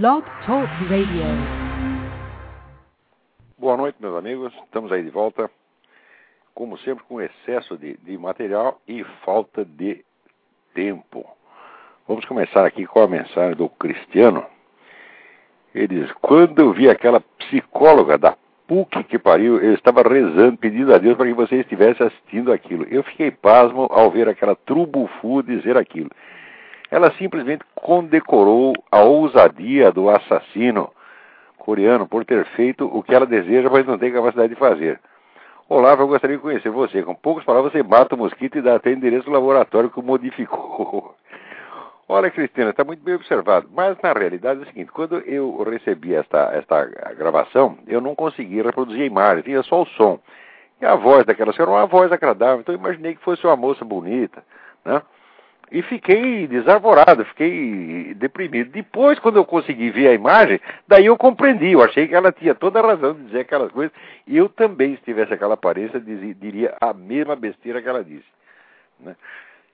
Blog Talk Radio. Boa noite, meus amigos. Estamos aí de volta, como sempre, com excesso de, de material e falta de tempo. Vamos começar aqui com a mensagem do Cristiano. Ele diz: Quando eu vi aquela psicóloga da PUC que pariu, eu estava rezando, pedindo a Deus para que você estivesse assistindo aquilo. Eu fiquei pasmo ao ver aquela trubufu dizer aquilo. Ela simplesmente condecorou a ousadia do assassino coreano por ter feito o que ela deseja, mas não tem capacidade de fazer. Olavo, eu gostaria de conhecer você. Com poucas palavras, você mata o mosquito e dá até endereço do laboratório que o modificou. Olha, Cristina, está muito bem observado. Mas na realidade é o seguinte: quando eu recebi esta, esta gravação, eu não consegui reproduzir a imagem, tinha só o som. E a voz daquela senhora era uma voz agradável, então eu imaginei que fosse uma moça bonita, né? E fiquei desarvorado, fiquei deprimido. Depois, quando eu consegui ver a imagem, daí eu compreendi. Eu achei que ela tinha toda a razão de dizer aquelas coisas. E eu também, se tivesse aquela aparência, diria a mesma besteira que ela disse. Né?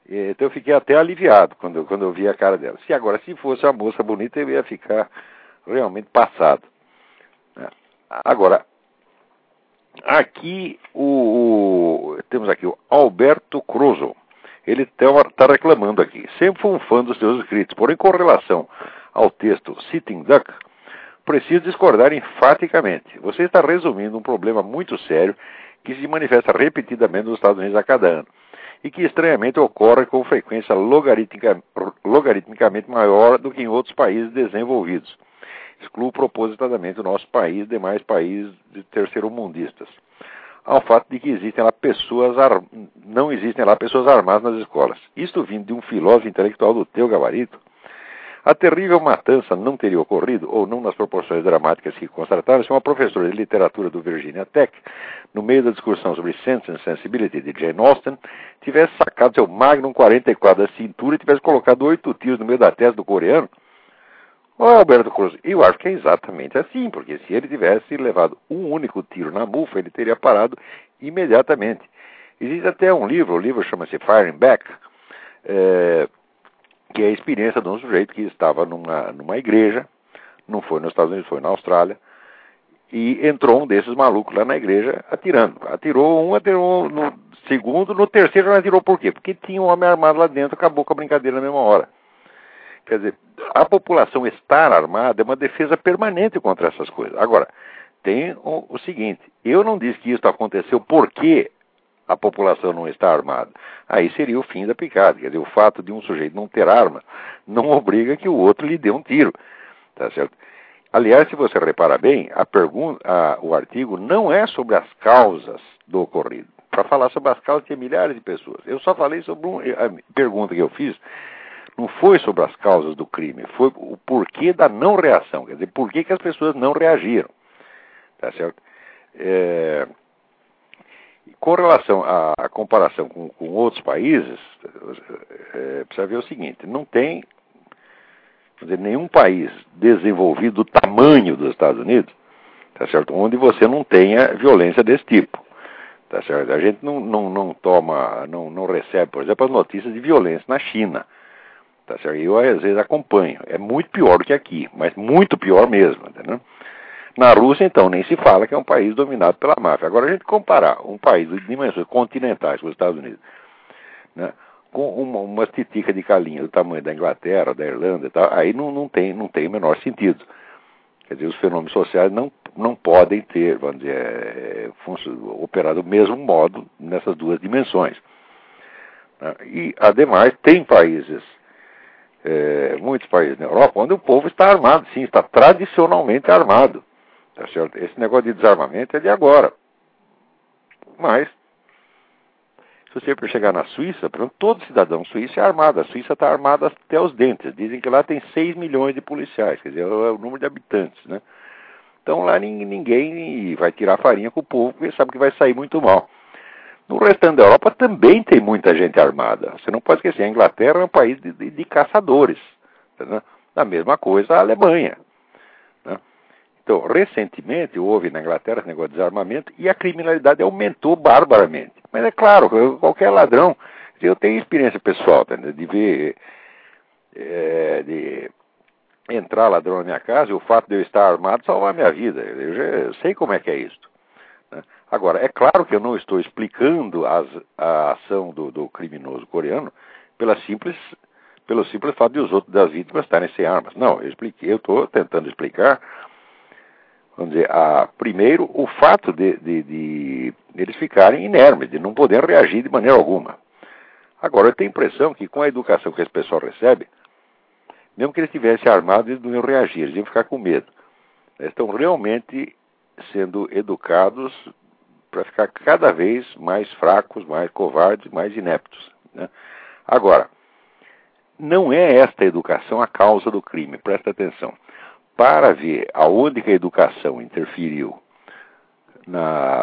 Então eu fiquei até aliviado quando, quando eu vi a cara dela. Se agora, se fosse uma moça bonita, eu ia ficar realmente passado. Né? Agora, aqui o, o, temos aqui o Alberto Cruzo ele está reclamando aqui. Sempre fui um fã dos seus escritos, porém, com relação ao texto Sitting Duck, preciso discordar enfaticamente. Você está resumindo um problema muito sério que se manifesta repetidamente nos Estados Unidos a cada ano e que estranhamente ocorre com frequência logaritmica, logaritmicamente maior do que em outros países desenvolvidos. Excluo propositadamente o nosso país e demais países de terceiro-mundistas ao fato de que existem lá pessoas ar... não existem lá pessoas armadas nas escolas. Isto vindo de um filósofo intelectual do teu gabarito, a terrível matança não teria ocorrido, ou não nas proporções dramáticas que constataram, se uma professora de literatura do Virginia Tech, no meio da discussão sobre Sense and Sensibility de Jane Austen, tivesse sacado seu Magnum 44 da cintura e tivesse colocado oito tiros no meio da testa do coreano, Ô Alberto Cruz, eu acho que é exatamente assim, porque se ele tivesse levado um único tiro na bufa, ele teria parado imediatamente. Existe até um livro, o livro chama-se Firing Back, é, que é a experiência de um sujeito que estava numa, numa igreja, não foi nos Estados Unidos, foi na Austrália, e entrou um desses malucos lá na igreja atirando. Atirou um, atirou no segundo, no terceiro não atirou por quê? Porque tinha um homem armado lá dentro, acabou com a brincadeira na mesma hora. Quer dizer, a população estar armada é uma defesa permanente contra essas coisas. Agora, tem o, o seguinte: eu não disse que isso aconteceu porque a população não está armada. Aí seria o fim da picada. Quer dizer, o fato de um sujeito não ter arma não obriga que o outro lhe dê um tiro. Tá certo? Aliás, se você reparar bem, a pergunta, a, o artigo não é sobre as causas do ocorrido. Para falar sobre as causas, tem milhares de pessoas. Eu só falei sobre um, a pergunta que eu fiz não foi sobre as causas do crime, foi o porquê da não reação, quer dizer, por que, as pessoas não reagiram. Tá certo? É, com relação à, à comparação com, com, outros países, é, precisa ver o seguinte: não tem dizer, nenhum país desenvolvido do tamanho dos Estados Unidos, tá certo? onde você não tenha violência desse tipo. Tá certo? A gente não, não, não toma, não, não recebe, por exemplo, as notícias de violência na China. Tá certo? Eu às vezes acompanho. É muito pior do que aqui, mas muito pior mesmo, entendeu? Na Rússia, então, nem se fala que é um país dominado pela máfia. Agora, a gente comparar um país de dimensões continentais, como os Estados Unidos, né, com uma, uma titica de calinha do tamanho da Inglaterra, da Irlanda e tal, aí não, não, tem, não tem o menor sentido. Quer dizer, os fenômenos sociais não, não podem ter, vamos dizer, é, operar do mesmo modo nessas duas dimensões. Né? E, ademais, tem países é, muitos países na Europa, onde o povo está armado, sim, está tradicionalmente armado. Tá certo? Esse negócio de desarmamento é de agora. Mas, se você chegar na Suíça, todo cidadão suíço é armado. A Suíça está armada até os dentes. Dizem que lá tem 6 milhões de policiais, quer dizer, é o número de habitantes, né? Então lá ninguém vai tirar farinha com o povo, porque sabe que vai sair muito mal. No restante da Europa também tem muita gente armada. Você não pode esquecer, a Inglaterra é um país de, de, de caçadores. Né? A mesma coisa a Alemanha. Né? Então, recentemente houve na Inglaterra esse negócio de desarmamento e a criminalidade aumentou barbaramente. Mas é claro, qualquer ladrão, eu tenho experiência pessoal de ver, é, de entrar ladrão na minha casa e o fato de eu estar armado salvar a minha vida. Eu já sei como é que é isso. Agora, é claro que eu não estou explicando as, a ação do, do, criminoso coreano pela simples, pelo simples fato de os outros das vítimas estarem sem armas. Não, eu expliquei, eu estou tentando explicar, vamos dizer, a, primeiro o fato de, de, de eles ficarem inermes, de não poderem reagir de maneira alguma. Agora, eu tenho a impressão que com a educação que esse pessoal recebe, mesmo que eles estivessem armados, eles não iam reagir, eles iam ficar com medo. Eles estão realmente sendo educados para ficar cada vez mais fracos, mais covardes, mais ineptos. Né? Agora, não é esta educação a causa do crime, presta atenção. Para ver aonde que a educação interferiu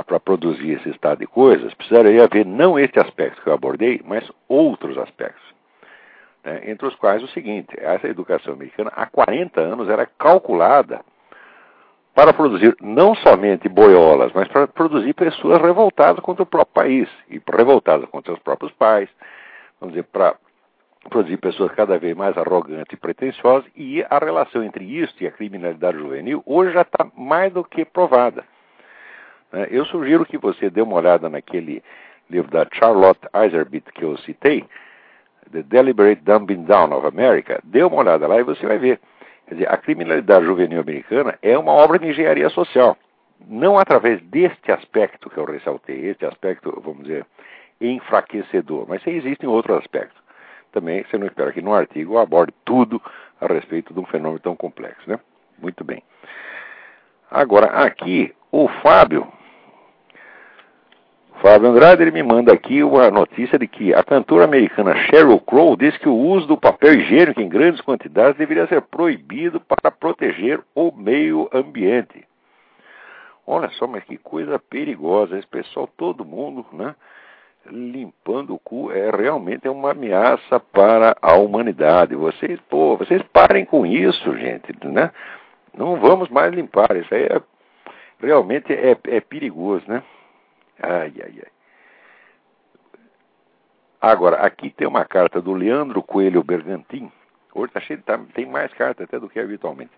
para produzir esse estado de coisas, precisaria ver não este aspecto que eu abordei, mas outros aspectos né, entre os quais o seguinte: essa educação americana há 40 anos era calculada para produzir não somente boiolas, mas para produzir pessoas revoltadas contra o próprio país e revoltadas contra os próprios pais, vamos dizer, para produzir pessoas cada vez mais arrogantes e pretensiosas, e a relação entre isso e a criminalidade juvenil hoje já está mais do que provada. Né. Eu sugiro que você dê uma olhada naquele livro da Charlotte Iserbyt que eu citei, The Deliberate Dumbing Down of America, dê uma olhada lá e você vai ver. Quer dizer, a criminalidade juvenil americana é uma obra de engenharia social. Não através deste aspecto que eu ressaltei, este aspecto, vamos dizer, enfraquecedor, mas existem outros aspectos. Também você não espera que no artigo eu aborde tudo a respeito de um fenômeno tão complexo, né? Muito bem. Agora, aqui, o Fábio Fábio Andrade ele me manda aqui uma notícia de que a cantora americana Sheryl Crow diz que o uso do papel higiênico em grandes quantidades deveria ser proibido para proteger o meio ambiente. Olha só, mas que coisa perigosa. Esse pessoal, todo mundo, né? Limpando o cu é realmente uma ameaça para a humanidade. Vocês, pô, vocês parem com isso, gente, né? Não vamos mais limpar. Isso aí é, realmente é, é perigoso, né? Ai, ai, ai. Agora, aqui tem uma carta do Leandro Coelho Bergantin. Hoje está cheio, tá, tem mais cartas até do que habitualmente.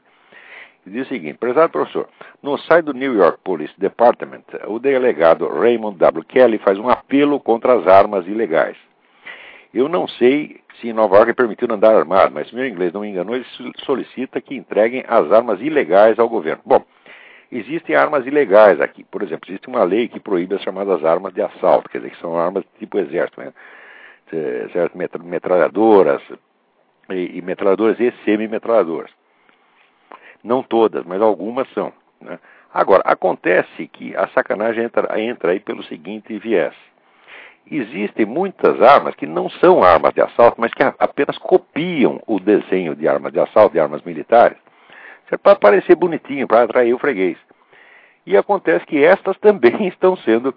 Diz o seguinte: Prezado professor, no site do New York Police Department, o delegado Raymond W. Kelly faz um apelo contra as armas ilegais. Eu não sei se em Nova York é permitido andar armado, mas se meu inglês não me enganou, ele solicita que entreguem as armas ilegais ao governo. Bom, Existem armas ilegais aqui. Por exemplo, existe uma lei que proíbe as chamadas armas de assalto, quer dizer, que são armas tipo exército, né? Certo? metralhadoras e, e metralhadoras e semi-metralhadoras. Não todas, mas algumas são. Né? Agora, acontece que a sacanagem entra, entra aí pelo seguinte viés. Existem muitas armas que não são armas de assalto, mas que apenas copiam o desenho de armas de assalto, de armas militares, é para parecer bonitinho, para atrair o freguês. E acontece que estas também estão sendo,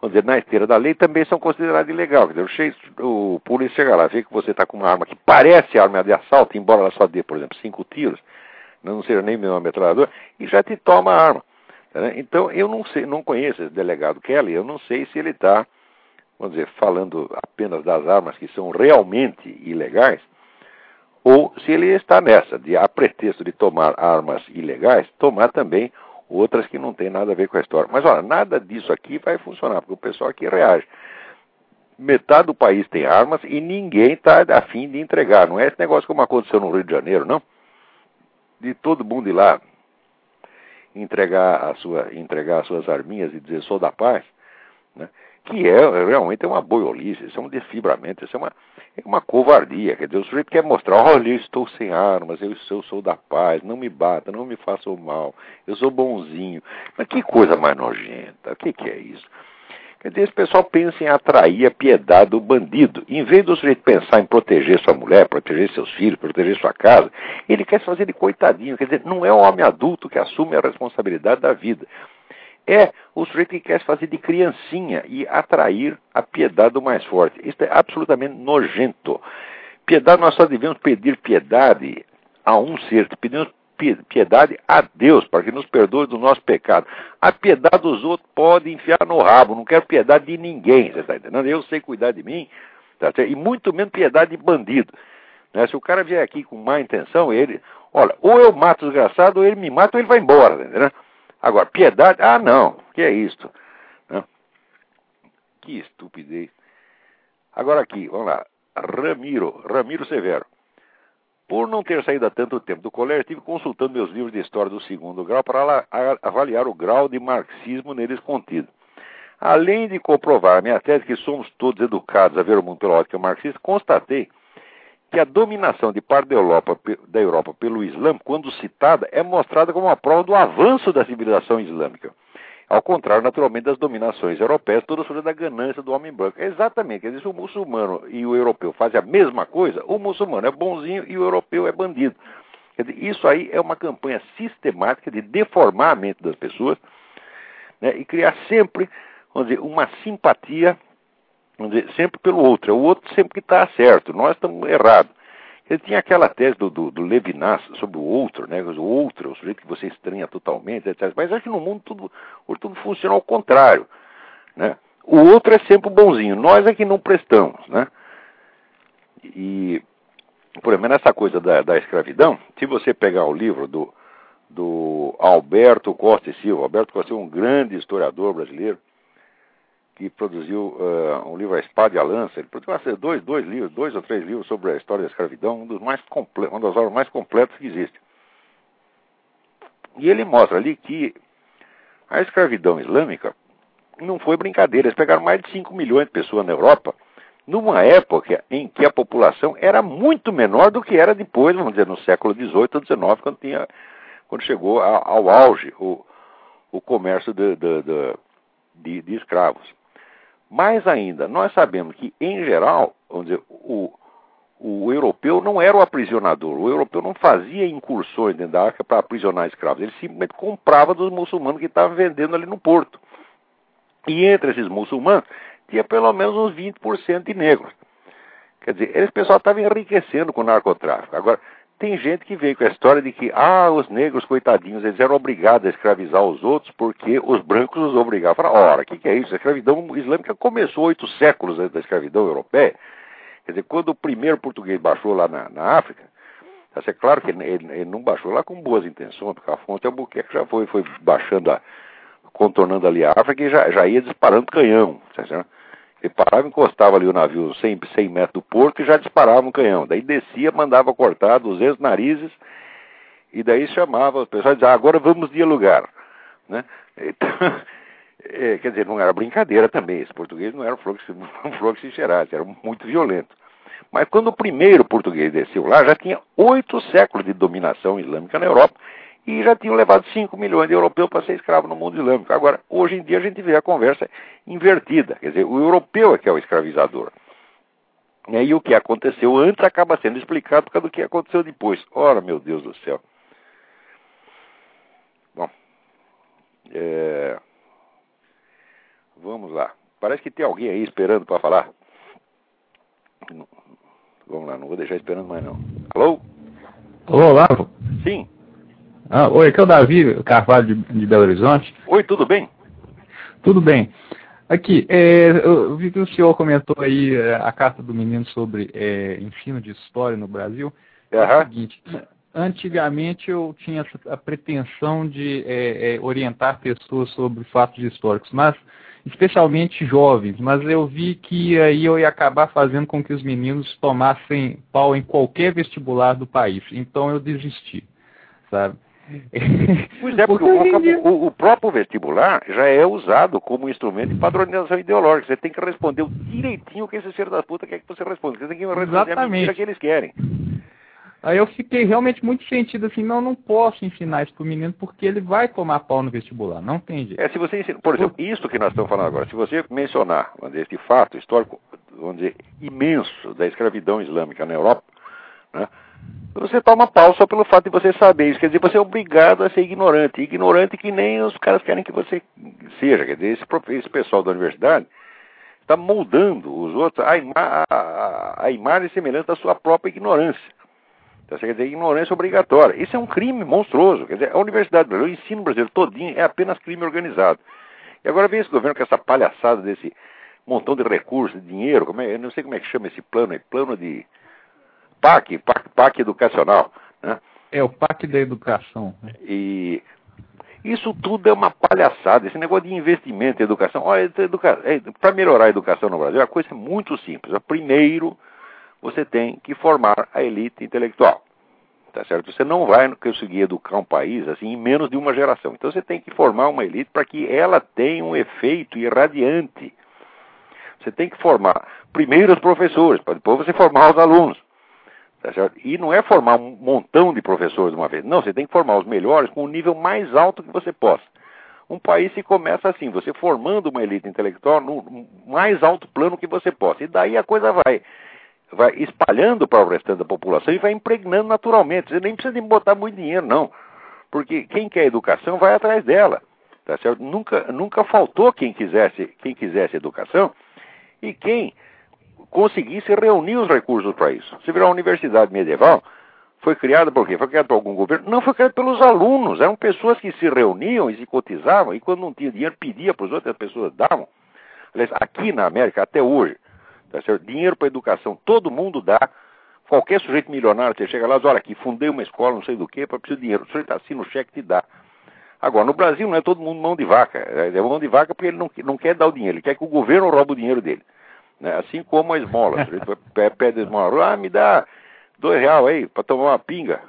vamos dizer, na esteira da lei, também são consideradas ilegais. O, o polícia chega lá, vê que você está com uma arma que parece arma de assalto, embora ela só dê, por exemplo, cinco tiros, não seja nem mesmo uma metralhadora, e já te toma a arma. Né? Então, eu não sei, não conheço esse delegado Kelly, eu não sei se ele está, vamos dizer, falando apenas das armas que são realmente ilegais, ou se ele está nessa, de a pretexto de tomar armas ilegais, tomar também outras que não têm nada a ver com a história. Mas olha, nada disso aqui vai funcionar, porque o pessoal aqui reage. Metade do país tem armas e ninguém está afim de entregar. Não é esse negócio como aconteceu no Rio de Janeiro, não? De todo mundo ir lá entregar, a sua, entregar as suas arminhas e dizer sou da paz. Né? Que é realmente é uma boiolice, isso é um desfibramento, isso é uma, é uma covardia. Quer dizer, o sujeito quer mostrar, olha, eu estou sem armas, eu, sou da paz, não me bata, não me faça mal, eu sou bonzinho. Mas que coisa mais nojenta, o que, que é isso? Quer dizer, esse pessoal pensa em atrair a piedade do bandido. Em vez do sujeito pensar em proteger sua mulher, proteger seus filhos, proteger sua casa, ele quer se fazer de coitadinho. Quer dizer, não é o homem adulto que assume a responsabilidade da vida é o sujeito que quer se fazer de criancinha e atrair a piedade do mais forte. Isso é absolutamente nojento. Piedade, nós só devemos pedir piedade a um ser, pedimos piedade a Deus, para que nos perdoe do nosso pecado. A piedade dos outros pode enfiar no rabo, não quero piedade de ninguém, você está entendendo? Eu sei cuidar de mim, tá e muito menos piedade de bandido. Né? Se o cara vier aqui com má intenção, ele, Olha, ou eu mato o desgraçado, ou ele me mata, ou ele vai embora, né? Agora, piedade, ah, não, que é isto? Que estupidez. Agora aqui, vamos lá. Ramiro, Ramiro Severo. Por não ter saído há tanto tempo do colégio, estive consultando meus livros de história do segundo grau para avaliar o grau de marxismo neles contido. Além de comprovar a minha tese que somos todos educados a ver o mundo pela ótica marxista, constatei que a dominação de parte da Europa, da Europa pelo Islã, quando citada, é mostrada como uma prova do avanço da civilização islâmica. Ao contrário, naturalmente, das dominações europeias, todas sobre da ganância do homem branco. Exatamente, quer dizer, se o muçulmano e o europeu fazem a mesma coisa, o muçulmano é bonzinho e o europeu é bandido. Quer dizer, isso aí é uma campanha sistemática de deformar a mente das pessoas né, e criar sempre, vamos dizer, uma simpatia, vamos dizer, sempre pelo outro. É o outro sempre que está certo, nós estamos errados. Ele tinha aquela tese do, do, do, Levinas sobre o outro, né? O outro é o sujeito que você estranha totalmente, etc. Mas acho que no mundo tudo, tudo funciona ao contrário, né? O outro é sempre bonzinho, nós é que não prestamos, né? E, por exemplo, nessa coisa da, da escravidão, se você pegar o livro do, do Alberto Costa e Silva, Alberto Costa é um grande historiador brasileiro, que produziu uh, um livro A Espada e a Lança. Ele produziu dois, dois livros, dois ou três livros sobre a história da escravidão, um dos mais uma das obras mais completas que existe. E ele mostra ali que a escravidão islâmica não foi brincadeira. Eles pegaram mais de 5 milhões de pessoas na Europa, numa época em que a população era muito menor do que era depois, vamos dizer, no século XVIII ou XIX, quando, tinha, quando chegou ao auge o, o comércio de, de, de, de escravos. Mais ainda, nós sabemos que, em geral, vamos dizer, o, o europeu não era o aprisionador. O europeu não fazia incursões dentro da África para aprisionar escravos. Ele simplesmente comprava dos muçulmanos que estavam vendendo ali no porto. E entre esses muçulmanos, tinha pelo menos uns 20% de negros. Quer dizer, esse pessoal estava enriquecendo com o narcotráfico. Agora, tem gente que veio com a história de que, ah, os negros, coitadinhos, eles eram obrigados a escravizar os outros porque os brancos os obrigavam. Fala, ora, o que, que é isso? A escravidão islâmica começou oito séculos antes da escravidão europeia. Quer dizer, quando o primeiro português baixou lá na, na África, é claro que ele, ele, não baixou lá com boas intenções, porque a fonte Albuquerque já foi, foi baixando, a, contornando ali a África e já, já ia disparando canhão. Tá certo? Ele parava, encostava ali o navio 100, 100 metros do porto e já disparava um canhão. Daí descia, mandava cortar 200 narizes e daí chamava, o pessoal dizia, ah, agora vamos dialogar. Né? Então, é, quer dizer, não era brincadeira também, esse português não era fluxo, um fluxo era muito violento. Mas quando o primeiro português desceu lá, já tinha oito séculos de dominação islâmica na Europa e já tinham levado 5 milhões de europeus para ser escravo no mundo islâmico. Agora, hoje em dia a gente vê a conversa invertida, quer dizer, o europeu é que é o escravizador. E o que aconteceu antes acaba sendo explicado por causa do que aconteceu depois. Ora, meu Deus do céu. Bom, é... vamos lá. Parece que tem alguém aí esperando para falar. Vamos lá, não vou deixar esperando mais não. Alô? Alô, Olavo? Sim. Ah, oi, aqui é o Davi Carvalho de, de Belo Horizonte. Oi, tudo bem? Tudo bem. Aqui, é, eu vi que o senhor comentou aí é, a carta do menino sobre é, ensino de história no Brasil. Uhum. É o seguinte, antigamente eu tinha a pretensão de é, é, orientar pessoas sobre fatos históricos, mas especialmente jovens, mas eu vi que aí eu ia acabar fazendo com que os meninos tomassem pau em qualquer vestibular do país. Então eu desisti, sabe? Pois é, porque o, o, o, próprio vestibular já é usado como instrumento de padronização ideológica. Você tem que responder direitinho o que esse ser da puta quer que você responda. Você tem que responder Exatamente. a mentira que eles querem. Aí eu fiquei realmente muito sentido assim, não, não posso ensinar isso pro menino porque ele vai tomar pau no vestibular, não tem jeito. É, se você ensina, por exemplo, isso que nós estamos falando agora, se você mencionar, vamos dizer, este fato histórico, vamos dizer, imenso da escravidão islâmica na Europa, né, você toma pau só pelo fato de você saber isso. Quer dizer, você é obrigado a ser ignorante. Ignorante que nem os caras querem que você seja. Quer dizer, esse, esse pessoal da universidade está moldando os outros a, ima a, a imagem semelhante à sua própria ignorância. Então, quer dizer, ignorância obrigatória. Isso é um crime monstruoso. Quer dizer, a universidade brasileira, o ensino brasileiro todinho é apenas crime organizado. E agora vem esse governo com essa palhaçada desse montão de recursos, de dinheiro, como é, eu não sei como é que chama esse plano, é plano de PAC, PAC, PAC educacional, né? É o PAC da educação. Né? E isso tudo é uma palhaçada. Esse negócio de investimento em educação. Olha, educa... É, para melhorar a educação no Brasil, a coisa é muito simples. Primeiro, você tem que formar a elite intelectual. Tá certo? Você não vai conseguir educar um país assim em menos de uma geração. Então você tem que formar uma elite para que ela tenha um efeito irradiante. Você tem que formar primeiro os professores, para depois você formar os alunos. Tá certo? E não é formar um montão de professores de uma vez. Não, você tem que formar os melhores com o nível mais alto que você possa. Um país se começa assim, você formando uma elite intelectual no mais alto plano que você possa. E daí a coisa vai, vai espalhando para o restante da população e vai impregnando naturalmente. Você nem precisa de botar muito dinheiro, não. Porque quem quer educação vai atrás dela. Tá certo? Nunca, nunca faltou quem quisesse, quem quisesse educação. E quem conseguisse reunir os recursos para isso. Você viu a universidade medieval, foi criada por quê? Foi criada por algum governo? Não, foi criada pelos alunos. Eram pessoas que se reuniam e se cotizavam, e quando não tinha dinheiro, pedia para as outras pessoas davam. Aliás, aqui na América, até hoje, tá certo? dinheiro para educação, todo mundo dá. Qualquer sujeito milionário, você chega lá e diz, olha aqui, fundei uma escola, não sei do que, para precisar de dinheiro. O sujeito assina o cheque te dá. Agora, no Brasil não é todo mundo mão de vaca. É mão de vaca porque ele não, não quer dar o dinheiro, ele quer que o governo roube o dinheiro dele. Né? Assim como a esmola. Você pede a esmola, ah, me dá dois reais aí para tomar uma pinga.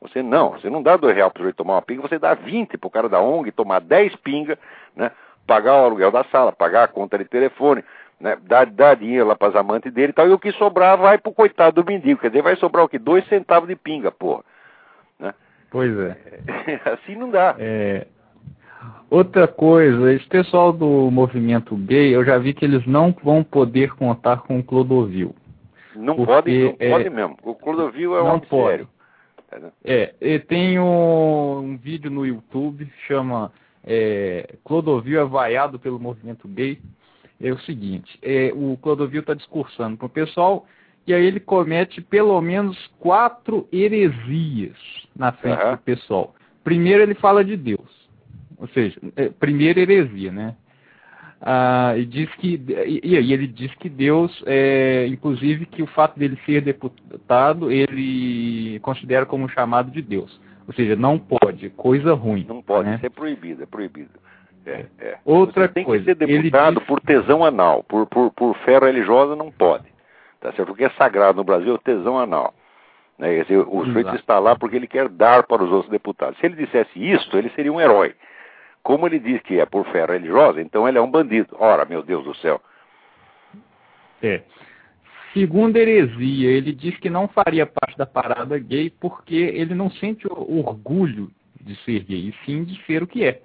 Você não, você não dá dois reais para ele tomar uma pinga, você dá 20 para o cara da ONG tomar 10 pinga, né? pagar o aluguel da sala, pagar a conta de telefone, né? dar, dar dinheiro lá para as amantes dele e tal, e o que sobrar vai pro coitado do mendigo. Quer dizer, vai sobrar o quê? Dois centavos de pinga, porra. Né? Pois é. assim não dá. É, Outra coisa, esse pessoal do movimento gay, eu já vi que eles não vão poder contar com o Clodovil. Não pode, não é, pode mesmo. O Clodovil é um pode. sério. É, e tem um, um, vídeo no YouTube, chama é, Clodovil é vaiado pelo movimento gay. É o seguinte, é, o Clodovil está discursando com o pessoal e aí ele comete pelo menos quatro heresias na frente uhum. do pessoal. Primeiro ele fala de Deus ou seja, é, primeira heresia, né? Ah, e diz que e, e ele diz que Deus, é, inclusive, que o fato dele ser deputado, ele considera como um chamado de Deus. Ou seja, não pode, coisa ruim. Não pode, né? isso é proibido, é proibido. É, é. Outra Você tem coisa, que ser deputado diz... por tesão anal, por, por, por fé religiosa não pode. Tá certo? Porque é sagrado no Brasil o tesão anal. Né? Dizer, o sujeito está lá porque ele quer dar para os outros deputados. Se ele dissesse isso, ele seria um herói. Como ele diz que é por fé religiosa, então ele é um bandido. Ora, meu Deus do céu. É. Segundo heresia, ele diz que não faria parte da parada gay porque ele não sente orgulho de ser gay, e sim de ser o que é.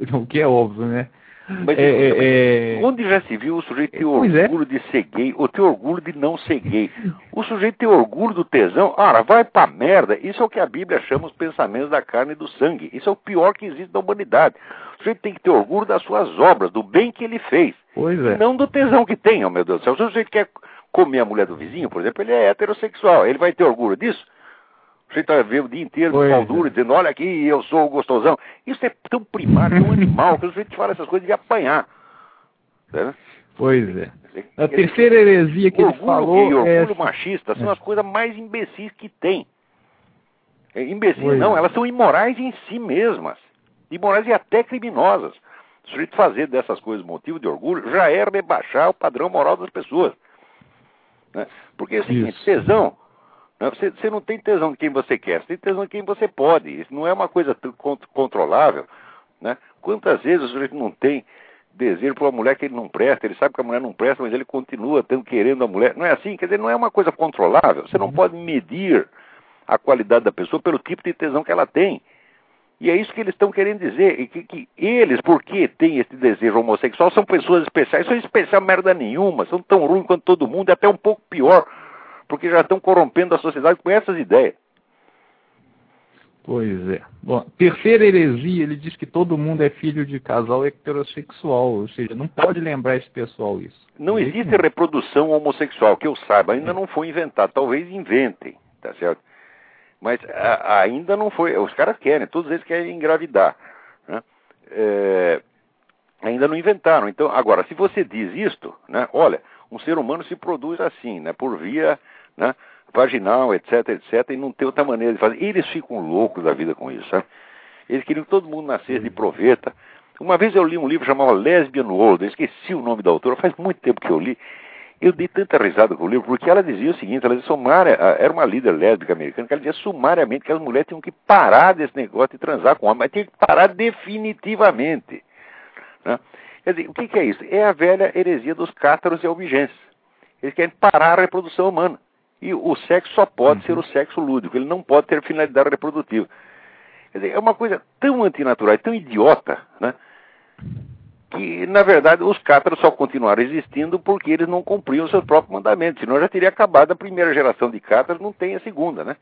O que é óbvio, né? Mas, é, é, é, onde já se viu o sujeito ter é. orgulho de ser gay ou ter orgulho de não ser gay? O sujeito ter orgulho do tesão, ora, vai pra merda. Isso é o que a Bíblia chama os pensamentos da carne e do sangue. Isso é o pior que existe na humanidade. O sujeito tem que ter orgulho das suas obras, do bem que ele fez. É. Não do tesão que tem, oh meu Deus do céu. Se o sujeito quer comer a mulher do vizinho, por exemplo, ele é heterossexual. Ele vai ter orgulho disso? Você está vendo o dia inteiro de pau duro, dizendo, olha aqui, eu sou o gostosão. Isso é tão primário, tão animal, que a gente fala essas coisas de apanhar. Né? Pois é. A terceira heresia que orgulho ele falou e orgulho é... machista são é. as coisas mais imbecis que tem. É, imbecis pois não, é. elas são imorais em si mesmas. Imorais e até criminosas. O sujeito fazer dessas coisas motivo de orgulho, já é rebaixar o padrão moral das pessoas. Né? Porque é o seguinte, tesão? Você, você, não tem tesão de quem você quer, você tem tesão de quem você pode. Isso não é uma coisa controlável. Né? Quantas vezes o sujeito não tem desejo por uma mulher que ele não presta, ele sabe que a mulher não presta, mas ele continua tendo, querendo a mulher. Não é assim? Quer dizer, não é uma coisa controlável. Você não uhum. pode medir a qualidade da pessoa pelo tipo de tesão que ela tem. E é isso que eles estão querendo dizer. Que, que eles, porque têm esse desejo homossexual, são pessoas especiais. São especial merda nenhuma, são tão ruins quanto todo mundo, e até um pouco pior porque já estão corrompendo a sociedade com essas ideias. Pois é. Bom, terceira heresia, ele diz que todo mundo é filho de casal heterossexual, ou seja, não pode lembrar esse pessoal isso. Não existe reprodução homossexual, que eu saiba, ainda é. não foi inventado. Talvez inventem, tá certo? Mas a, ainda não foi. Os caras querem, todos eles querem engravidar. Né? É, ainda não inventaram. Então, agora, se você diz isto, né, olha, um ser humano se produz assim, né, por via né, vaginal, etc, etc, e não tem outra maneira de fazer. Eles ficam loucos da vida com isso, sabe? Eles queriam que todo mundo nascesse de proveta. Uma vez eu li um livro chamado Lesbian World, eu esqueci o nome da autora, faz muito tempo que eu li. Eu dei tanta risada com o livro, porque ela dizia o seguinte, ela dizia sumária, era uma líder lésbica americana, que ela dizia sumariamente que as mulheres tinham que parar desse negócio de transar com homem, mas tinham que parar definitivamente. Né? Quer dizer, o que, que, é isso? É a velha heresia dos cátaros e albigenses. Eles querem parar a reprodução humana. E o sexo só pode uhum. ser o sexo lúdico, ele não pode ter finalidade reprodutiva. Quer dizer, é uma coisa tão antinatural, tão idiota, né? que, na verdade, os cátaros só continuaram existindo porque eles não cumpriam seus próprios mandamentos. Senão já teria acabado a primeira geração de cátaros, não tem a segunda, né?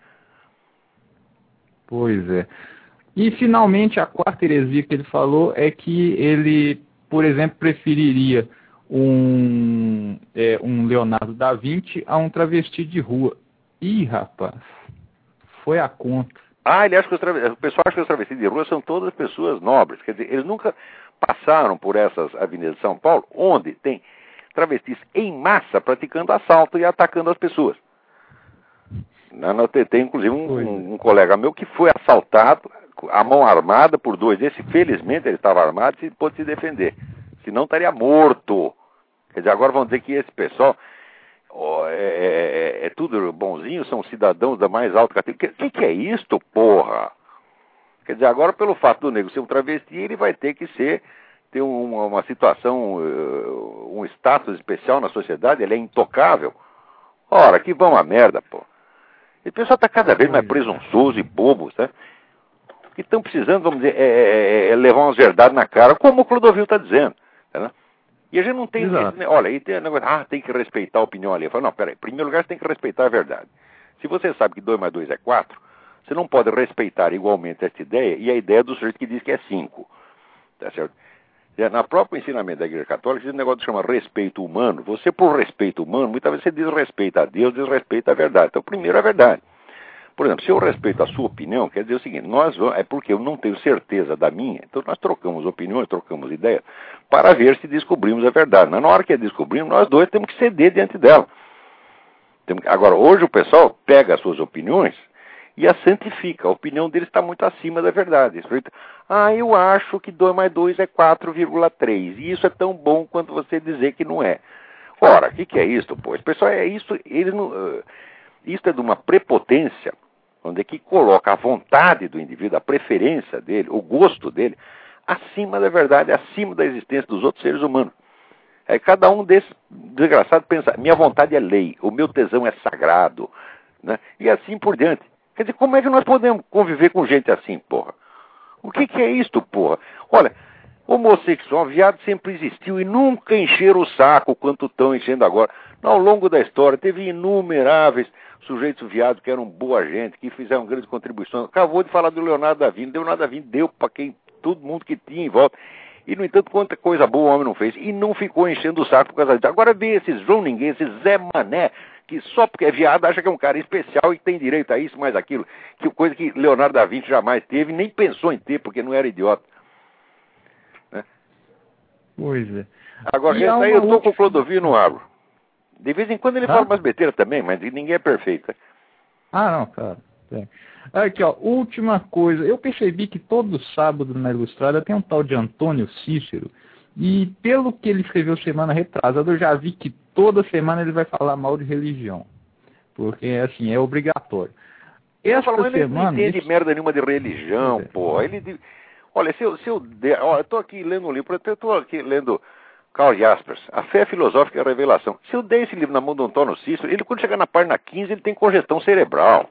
Pois é. E, finalmente, a quarta heresia que ele falou é que ele, por exemplo, preferiria um, é, um Leonardo da Vinci a um travesti de rua. Ih, rapaz, foi a conta. Ah, ele acha que os o pessoal acha que os travestis de rua são todas pessoas nobres. Quer dizer, eles nunca passaram por essas avenidas de São Paulo, onde tem travestis em massa praticando assalto e atacando as pessoas. Tem, inclusive, um, um, um, colega meu que foi assaltado, a mão armada por dois. Esse, felizmente, ele estava armado e pôde se defender. Senão estaria morto. Quer dizer, agora vão dizer que esse pessoal oh, é, é, é, tudo bonzinho, são cidadãos da mais alta categoria. O que, que, é isto, porra? Quer dizer, agora pelo fato do negro ser um travesti, ele vai ter que ser ter uma, uma situação, uh, um status especial na sociedade, ele é intocável. Ora, que vão a merda, pô. E o pessoal está cada vez mais presunçoso e bobo, sabe? O que estão precisando, vamos dizer, é, é, é, levar umas verdades na cara, como o Clodovil está dizendo. Tá, E a gente não tem. Esse, olha, aí tem negócio, ah, tem que respeitar a opinião ali. Eu falo, não, peraí, em primeiro lugar você tem que respeitar a verdade. Se você sabe que 2 mais 2 é 4, você não pode respeitar igualmente esta ideia e a ideia do sujeito que diz que é 5. Tá certo? Na próprio ensinamento da Igreja Católica, esse negócio que chama respeito humano. Você, por respeito humano, muitas vezes você desrespeita a Deus, desrespeita a verdade. Então, primeiro a verdade. Por exemplo, se eu respeito a sua opinião, quer dizer o seguinte: nós vamos, é porque eu não tenho certeza da minha, então nós trocamos opiniões, trocamos ideias, para ver se descobrimos a verdade. Na hora que descobrimos, nós dois temos que ceder diante dela. Agora, hoje o pessoal pega as suas opiniões e a santifica. A opinião dele está muito acima da verdade. Ah, eu acho que 2 mais 2 é 4,3. E isso é tão bom quanto você dizer que não é. Ora, o que, que, é isso, pois? Pessoal, é isso. Eles não, uh, isso é de uma prepotência, onde é que coloca a vontade do indivíduo, a preferência dele, o gosto dele, acima da verdade, acima da existência dos outros seres humanos. É cada um desses desgraçados pensa, minha vontade é lei, o meu tesão é sagrado, né? e assim por diante. Quer dizer, como é que nós podemos conviver com gente assim, porra? O que, que é isto, porra? Olha, homossexual, viado sempre existiu e nunca encheram o saco quanto estão enchendo agora. Ao longo da história, teve inumeráveis sujeitos viados que eram boa gente, que fizeram grandes contribuições. Acabou de falar do Leonardo da Vinci, deu nada da Vinci, deu para quem todo mundo que tinha em volta. E, no entanto, quanta coisa boa o homem não fez. E não ficou enchendo o saco por causa disso. Agora vê esses João Ninguém, esses Zé Mané, que só porque é viado acha que é um cara especial e tem direito a isso, mais aquilo. Que coisa que Leonardo da Vinci jamais teve, nem pensou em ter, porque não era idiota. Pois é. Agora, esse aí eu tô com o Clodovil no abro. De vez em quando ele ah? fala umas besteiras também, mas ninguém é perfeito. Ah, não, cara. É. Aqui, ó, última coisa. Eu percebi que todo sábado na Ilustrada tem um tal de Antônio Cícero. E pelo que ele escreveu semana retrasada, eu já vi que toda semana ele vai falar mal de religião. Porque, assim, é obrigatório. Essa semana. Ele não entende isso... merda nenhuma de religião, é. pô. Ele. Olha, se eu, se eu. Olha, eu tô aqui lendo um livro, eu tô aqui lendo Karl Jaspers, A Fé Filosófica e a Revelação. Se eu der esse livro na mão do Antônio Cícero, ele quando chegar na página 15, ele tem congestão cerebral.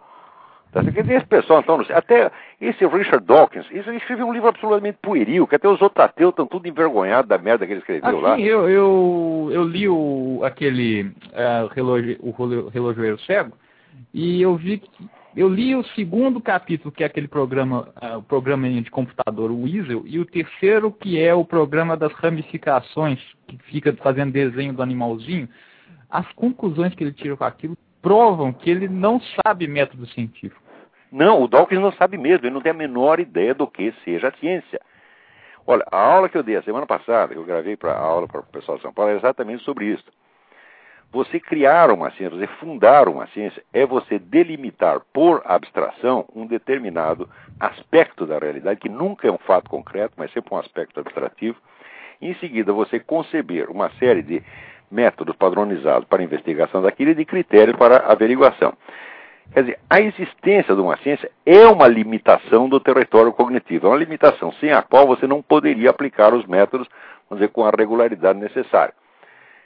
Tá? Esse pessoal, Antônio, até esse Richard Dawkins, ele escreveu um livro absolutamente pueril, que até os outros ateus estão tudo envergonhados da merda que ele escreveu assim, lá. Eu, eu, eu li o, aquele uh, relógio, o relojoeiro cego, e eu vi que eu li o segundo capítulo, que é aquele programa, uh, o programa de computador, o Weasel, e o terceiro, que é o programa das ramificações, que fica fazendo desenho do animalzinho. As conclusões que ele tira com aquilo provam que ele não sabe método científico. Não, o Dawkins não sabe mesmo, ele não tem a menor ideia do que seja a ciência. Olha, a aula que eu dei a semana passada, que eu gravei para a aula para o pessoal de São Paulo, é exatamente sobre isso. Você criar uma ciência, você fundar uma ciência, é você delimitar por abstração um determinado aspecto da realidade, que nunca é um fato concreto, mas sempre um aspecto abstrativo. Em seguida, você conceber uma série de métodos padronizados para investigação daquilo e de critérios para averiguação. Quer dizer, a existência de uma ciência é uma limitação do território cognitivo, é uma limitação sem a qual você não poderia aplicar os métodos, vamos dizer, com a regularidade necessária.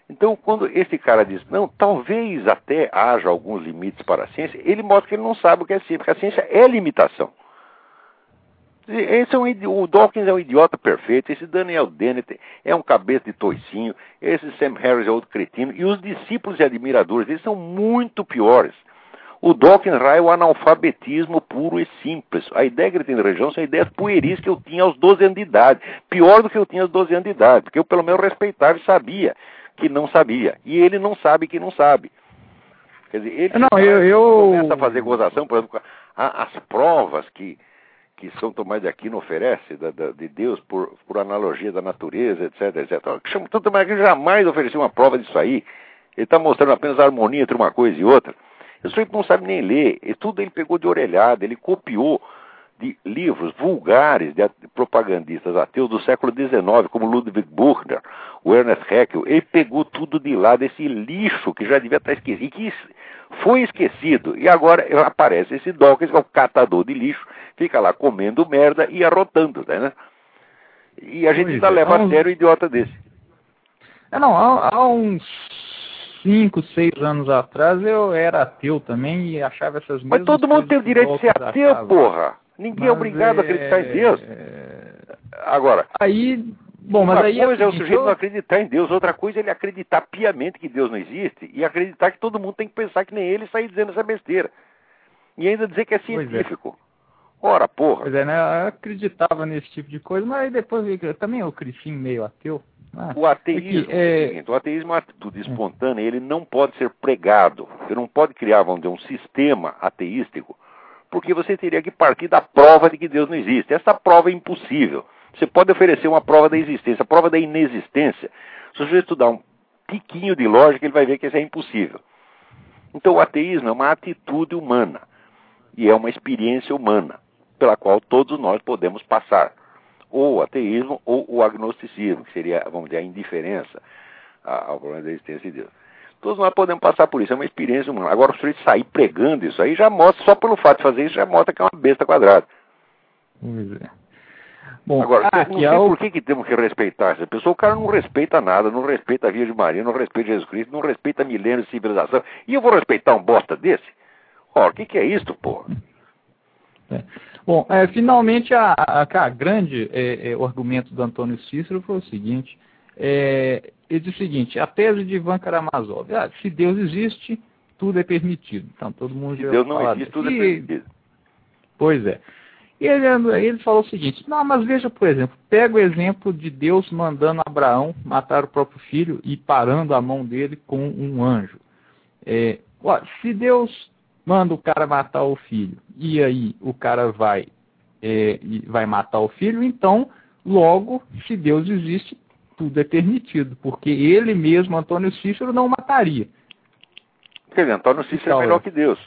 Então, quando esse cara diz, não, talvez até haja alguns limites para a ciência, ele mostra que ele não sabe o que é ciência, porque a ciência é limitação. Esse é um, o Dawkins é um idiota perfeito, esse Daniel Dennett é um cabeça de toicinho, esse Sam Harris é outro cretino, e os discípulos e admiradores deles são muito piores. O Dawkins é o analfabetismo puro e simples. A ideia que ele tem de religião são ideias pueris que eu tinha aos 12 anos de idade. Pior do que eu tinha aos 12 anos de idade, porque eu pelo menos respeitava e sabia que não sabia. E ele não sabe que não sabe. Quer dizer, ele não, eu, eu... começa a fazer gozação, por exemplo, as provas que que São Tomás de Aquino oferece da, da, de Deus por, por analogia da natureza, etc, etc. São Tomás de Aquino jamais ofereceu uma prova disso aí. Ele está mostrando apenas a harmonia entre uma coisa e outra. O sujeito não sabe nem ler, e tudo ele pegou de orelhada, ele copiou de livros vulgares de propagandistas ateus do século XIX, como Ludwig Buchner, o Ernest Haeckel. Ele pegou tudo de lá desse lixo que já devia estar esquecido, e que foi esquecido. E agora aparece esse Dawkins, que é o catador de lixo, fica lá comendo merda e arrotando, né? E a gente ainda é, leva a sério um idiota desse. É, não, há, há uns 5, 6 anos atrás eu era ateu também e achava essas mesmas Mas todo mundo tem o direito de ser ateu, porra. Ninguém é mas é obrigado é... a acreditar em Deus. Agora. Aí. Bom, mas uma aí. coisa é o sujeito não acreditar em Deus, outra coisa é ele acreditar piamente que Deus não existe e acreditar que todo mundo tem que pensar que nem ele e sair dizendo essa besteira. E ainda dizer que é, é. científico. Ora, porra. Pois é, né? Eu acreditava nesse tipo de coisa, mas aí depois eu, também eu cresci meio ateu. Ah, o ateísmo é, é... o ateísmo é uma atitude espontânea, ele não pode ser pregado. Você não pode criar, vamos dizer, um sistema ateístico, porque você teria que partir da prova de que Deus não existe. Essa prova é impossível. Você pode oferecer uma prova da existência, a prova da inexistência. Se você estudar um piquinho de lógica, ele vai ver que isso é impossível. Então o ateísmo é uma atitude humana e é uma experiência humana pela qual todos nós podemos passar. Ou o ateísmo ou o agnosticismo, que seria, vamos dizer, a indiferença ao problema da existência de Deus. Todos nós podemos passar por isso, é uma experiência humana. Agora, o sujeito sair pregando isso aí já mostra, só pelo fato de fazer isso, já mostra que é uma besta quadrada. Pois é. Bom, Agora, ah, não sei por que, que temos que respeitar essa pessoa. O cara não respeita nada, não respeita a Virgem Maria, não respeita Jesus Cristo, não respeita milênios de civilização. E eu vou respeitar um bosta desse? Ó, o que, que é isso, porra? É. Bom, é, finalmente a, a, a grande é, é, argumento do Antônio Cícero foi o seguinte: é, ele diz o seguinte, a tese de Ivan Karamazov, ah, se Deus existe, tudo é permitido. Então todo mundo se já Deus não existe, tudo é permitido. Pois é. E ele, ele falou o seguinte, não, mas veja, por exemplo, pega o exemplo de Deus mandando Abraão matar o próprio filho e parando a mão dele com um anjo. É, ó, se Deus manda o cara matar o filho, e aí o cara vai, é, vai matar o filho, então, logo, se Deus existe, tudo é permitido, porque ele mesmo, Antônio Cícero, não mataria. Quer dizer, Antônio Cícero é melhor que Deus.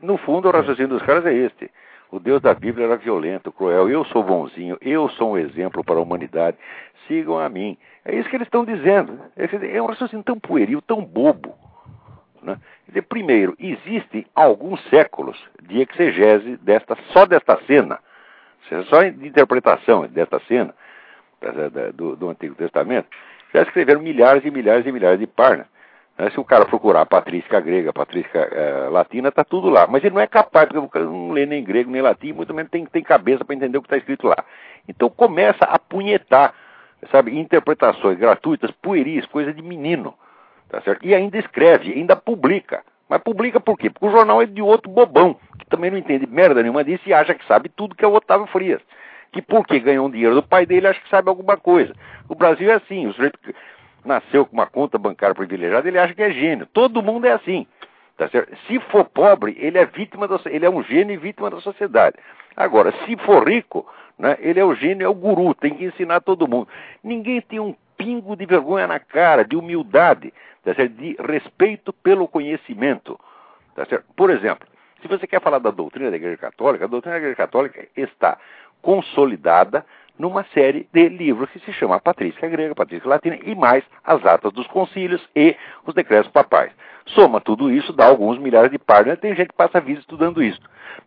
No fundo, o raciocínio dos caras é este. O Deus da Bíblia era violento, cruel. Eu sou bonzinho, eu sou um exemplo para a humanidade. Sigam a mim. É isso que eles estão dizendo. É um raciocínio tão pueril, tão bobo. Né? Dizer, primeiro, existem alguns séculos de exegese desta, só desta cena, só de interpretação desta cena do, do Antigo Testamento, já escreveram milhares e milhares e milhares de páginas. Né? Se o cara procurar a patrística grega, a patrística eh, latina, está tudo lá. Mas ele não é capaz, porque o cara não lê nem grego nem latim, muito menos tem, tem cabeça para entender o que está escrito lá. Então começa a punhetar, sabe, interpretações gratuitas, pueris, coisa de menino. Tá certo? E ainda escreve, ainda publica. Mas publica por quê? Porque o jornal é de outro bobão, que também não entende merda nenhuma disso e acha que sabe tudo que é o Otávio Frias. Que porque ganhou um dinheiro do pai dele, acha que sabe alguma coisa. O Brasil é assim, o sujeito que nasceu com uma conta bancária privilegiada, ele acha que é gênio. Todo mundo é assim. Tá? Se for pobre, ele é vítima da, ele é um gênio e vítima da sociedade. Agora, se for rico, né, ele é o gênio, é o guru, tem que ensinar todo mundo. Ninguém tem um pingo de vergonha na cara, de humildade, tá de respeito pelo conhecimento. Tá Por exemplo, se você quer falar da doutrina da Igreja Católica, a doutrina da Igreja Católica está consolidada numa série de livros que se chama Patrícia Grega, Patrícia Latina e mais as atas dos concílios e os decretos papais. Soma tudo isso, dá alguns milhares de páginas. Tem gente que passa a vida estudando isso.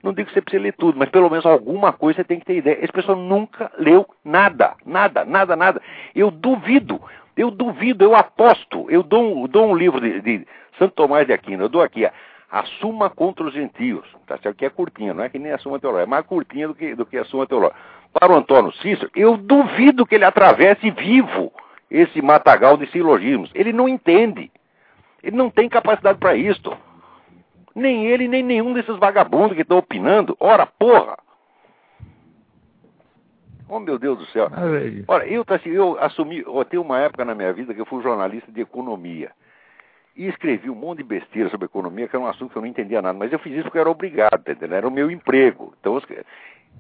Não digo que você precisa ler tudo, mas pelo menos alguma coisa você tem que ter ideia. Esse pessoal nunca leu nada, nada, nada, nada. Eu duvido, eu duvido, eu aposto. Eu dou um, dou um livro de, de Santo Tomás de Aquino, eu dou aqui a, a Suma contra os Gentios, tá certo? Que é curtinha, não é que nem a Suma Teológica, é mais curtinha do que, do que a Suma Teológica. Para o Antônio Cícero, eu duvido que ele atravesse vivo esse matagal de silogismos. Ele não entende. Ele não tem capacidade para isto. Nem ele, nem nenhum desses vagabundos que estão opinando. Ora, porra! Oh, meu Deus do céu. Olha, eu, assim, eu assumi, eu tenho uma época na minha vida que eu fui jornalista de economia. E escrevi um monte de besteira sobre economia, que era um assunto que eu não entendia nada. Mas eu fiz isso porque eu era obrigado, tá entendeu? Era o meu emprego. Então,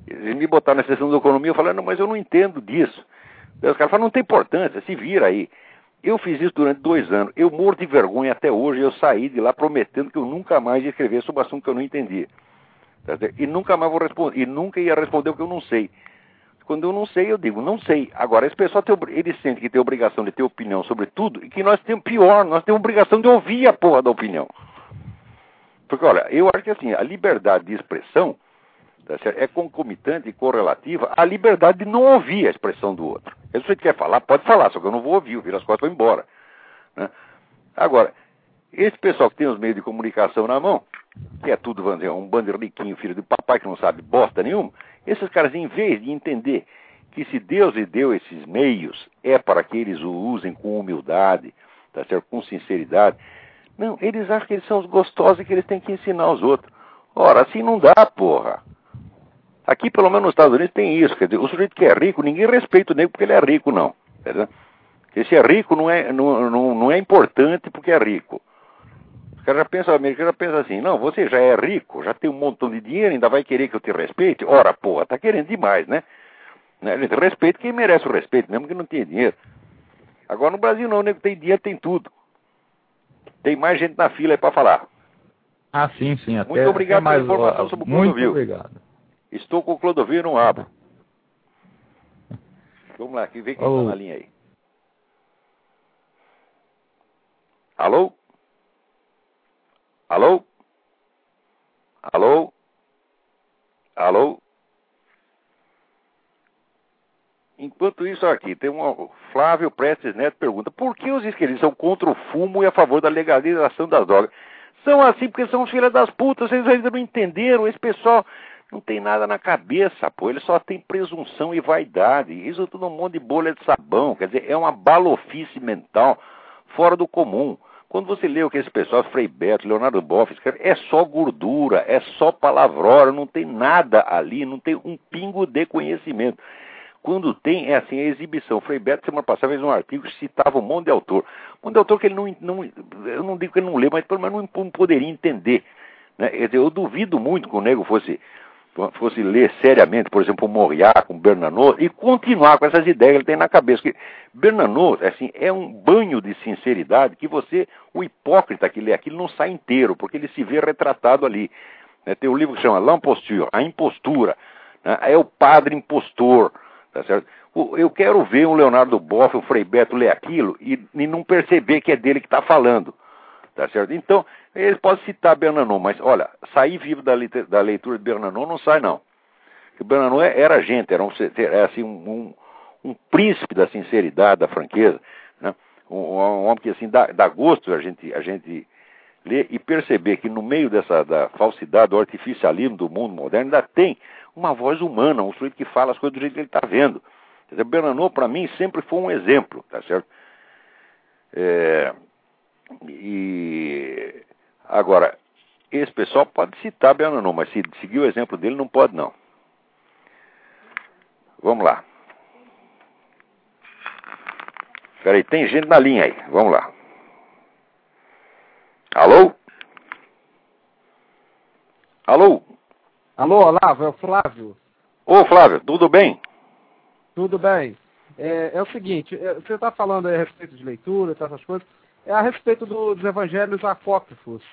eles me botaram na sessão de economia, eu falei, não, mas eu não entendo disso. Os caras falaram, não tem importância, se vira aí. Eu fiz isso durante dois anos. Eu morro de vergonha até hoje. Eu saí de lá prometendo que eu nunca mais ia escrever sobre assunto que eu não entendia. Tá e nunca mais vou responder. E nunca ia responder o que eu não sei. Quando eu não sei, eu digo, não sei. Agora, esse pessoal tem, ele sente que tem obrigação de ter opinião sobre tudo e que nós temos pior, nós temos obrigação de ouvir a porra da opinião. Porque, olha, eu acho que assim, a liberdade de expressão tá é concomitante e correlativa à liberdade de não ouvir a expressão do outro. Se você quer falar, pode falar, só que eu não vou ouvir, eu viro as costas e vou embora. Né? Agora, esse pessoal que tem os meios de comunicação na mão, que é tudo, vamos dizer, um bando de riquinho, filho de papai que não sabe bosta nenhuma, esses caras, em vez de entender que se Deus lhe deu esses meios, é para que eles o usem com humildade, tá certo? com sinceridade, não, eles acham que eles são os gostosos e que eles têm que ensinar os outros. Ora, assim não dá, porra. Aqui, pelo menos nos Estados Unidos, tem isso. Quer dizer, o sujeito que é rico, ninguém respeita o nego porque ele é rico, não. Entendeu? Esse é rico não é, não, não, não é importante porque é rico. Os caras já pensam, o americano já pensa assim, não, você já é rico, já tem um montão de dinheiro, ainda vai querer que eu te respeite? Ora, porra, tá querendo demais, né? né? Respeito quem merece o respeito, mesmo que não tenha dinheiro. Agora no Brasil não, o nego tem dinheiro, tem tudo. Tem mais gente na fila aí pra falar. Ah, sim, sim. Até, muito obrigado pela informação sobre o Muito obrigado. Estou com o Clodovil no abo. Vamos lá, que vem quem está na linha aí. Alô? Alô? Alô? Alô? Enquanto isso aqui, tem um Flávio Prestes Neto pergunta: por que os esquerdistas são contra o fumo e a favor da legalização das drogas? São assim porque são filhas das putas, vocês ainda não entenderam. Esse pessoal não tem nada na cabeça, pô. Ele só tem presunção e vaidade. Isso é tudo um monte de bolha de sabão. Quer dizer, é uma balofice mental fora do comum. Quando você lê o que esse pessoal, Frei Beto, Leonardo Boff, escreve, é só gordura, é só palavrora, não tem nada ali, não tem um pingo de conhecimento. Quando tem, é assim, a exibição. Frei Beto, semana passada, fez um artigo que citava um monte de autor. Um monte de autor que ele não, não eu não digo que ele não lê, mas pelo menos não poderia entender. Né? Quer dizer, eu duvido muito que o nego fosse fosse ler seriamente, por exemplo, Moriá com Bernanos e continuar com essas ideias que ele tem na cabeça. Que Bernanos, assim, é um banho de sinceridade que você, o hipócrita que lê aquilo, não sai inteiro, porque ele se vê retratado ali. Né? Tem um livro que chama L'Imposture, a impostura. Né? É o padre impostor. Tá certo? Eu quero ver um Leonardo Boff, o Frei Beto ler aquilo e, e não perceber que é dele que está falando. Tá certo? Então, ele pode citar Bernanon, mas olha, sair vivo da, da leitura de Bernanon não sai, não. Porque Bernanon é, era gente, era, um, era assim, um, um, um, príncipe da sinceridade, da franqueza. Né? Um, homem que assim, dá, dá gosto a gente, a gente ler e perceber que no meio dessa da falsidade, do artificialismo do mundo moderno, ainda tem uma voz humana, um sujeito que fala as coisas do jeito que ele está vendo. Bernanon, para mim, sempre foi um exemplo, tá certo? É, e agora, esse pessoal pode citar Benanon, mas se seguir o exemplo dele, não pode não. Vamos lá. Peraí, tem gente na linha aí. Vamos lá. Alô? Alô? Alô, Olavo, é o Flávio. Ô, Flávio, tudo bem? Tudo bem. é, é o seguinte, é, você está falando a respeito de leitura, essas coisas, é a respeito do, dos evangelhos apócrifos.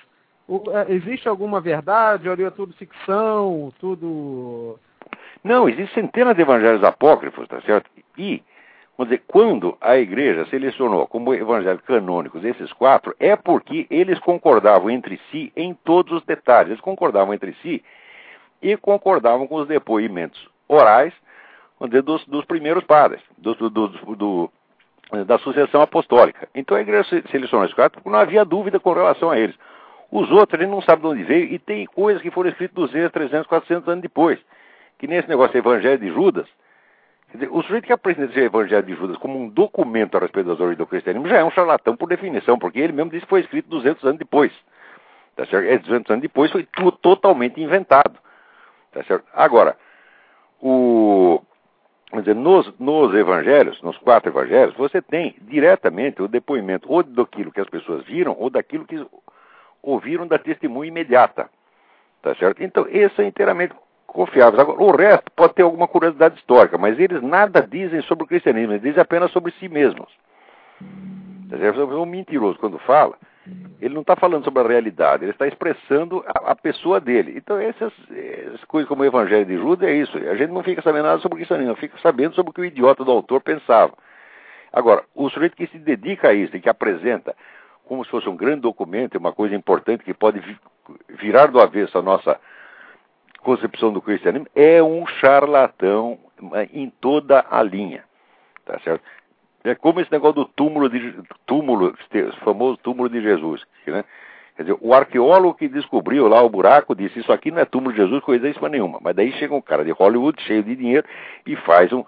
O, é, existe alguma verdade, ou é tudo ficção, tudo... Não, existe centenas de evangelhos apócrifos, tá certo? E, vamos dizer, quando a igreja selecionou como evangelhos canônicos esses quatro, é porque eles concordavam entre si em todos os detalhes. Eles concordavam entre si e concordavam com os depoimentos orais dizer, dos, dos, primeiros padres, do, do, do, da sucessão apostólica. Então a igreja selecionou esses quatro porque não havia dúvida com relação a eles. Os outros, ele não sabe de onde veio, e tem coisas que foram escritas 200, 300, 400 anos depois. Que nesse negócio Evangelho de Judas, dizer, o sujeito que apresenta esse Evangelho de Judas como um documento a respeito das origens do cristianismo já é um charlatão por definição, porque ele mesmo disse que foi escrito 200 anos depois. Tá certo? É 200 anos depois, foi totalmente inventado. Tá certo? Agora, o, dizer, nos, nos evangelhos, nos quatro evangelhos, você tem diretamente o depoimento ou daquilo que as pessoas viram ou daquilo que ouviram da testemunha imediata. Tá certo? Então, esse é inteiramente confiável. Agora, o resto pode ter alguma curiosidade histórica, mas eles nada dizem sobre o cristianismo, eles dizem apenas sobre si mesmos. Tá certo? Um mentiroso, quando fala, ele não está falando sobre a realidade, ele está expressando a, a, pessoa dele. Então, essas, essas, coisas como o Evangelho de Judas é isso. A gente não fica sabendo nada sobre o cristianismo, fica sabendo sobre o que o idiota do autor pensava. Agora, o sujeito que se dedica a isso e que apresenta como se fosse um grande documento, uma coisa importante que pode virar do avesso a nossa concepção do cristianismo, é um charlatão em toda a linha. Tá certo? É como esse negócio do túmulo, de, túmulo o famoso túmulo de Jesus. Né? Quer dizer, o arqueólogo que descobriu lá o buraco disse: Isso aqui não é túmulo de Jesus, coisa isso nenhuma. Mas daí chega um cara de Hollywood cheio de dinheiro e faz um,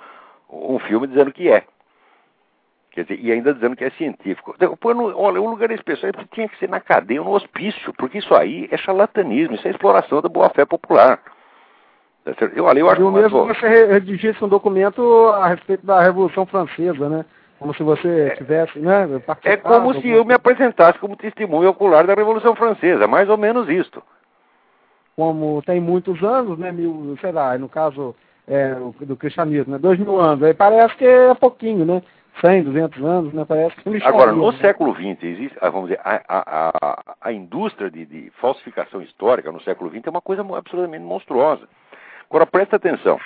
um filme dizendo que é. Quer dizer, e ainda dizendo que é científico. Pô, no, olha, o lugar desse pessoal tinha que ser na cadeia ou no hospício, porque isso aí é charlatanismo, isso é exploração da boa-fé popular. Eu, olha, eu acho e o mesmo você redigisse um documento a respeito da Revolução Francesa, né? Como se você tivesse, né? É como se eu me apresentasse como testemunho ocular da Revolução Francesa, mais ou menos isto. Como tem muitos anos, né? Mil, sei lá, no caso é, do cristianismo, né? Dois mil anos. Aí parece que é pouquinho, né? 100, 200 anos, né? Parece que Agora, no né? século XX, existe, ah, vamos dizer, a, a, a, a indústria de, de falsificação histórica no século XX é uma coisa absolutamente monstruosa. Agora, presta atenção.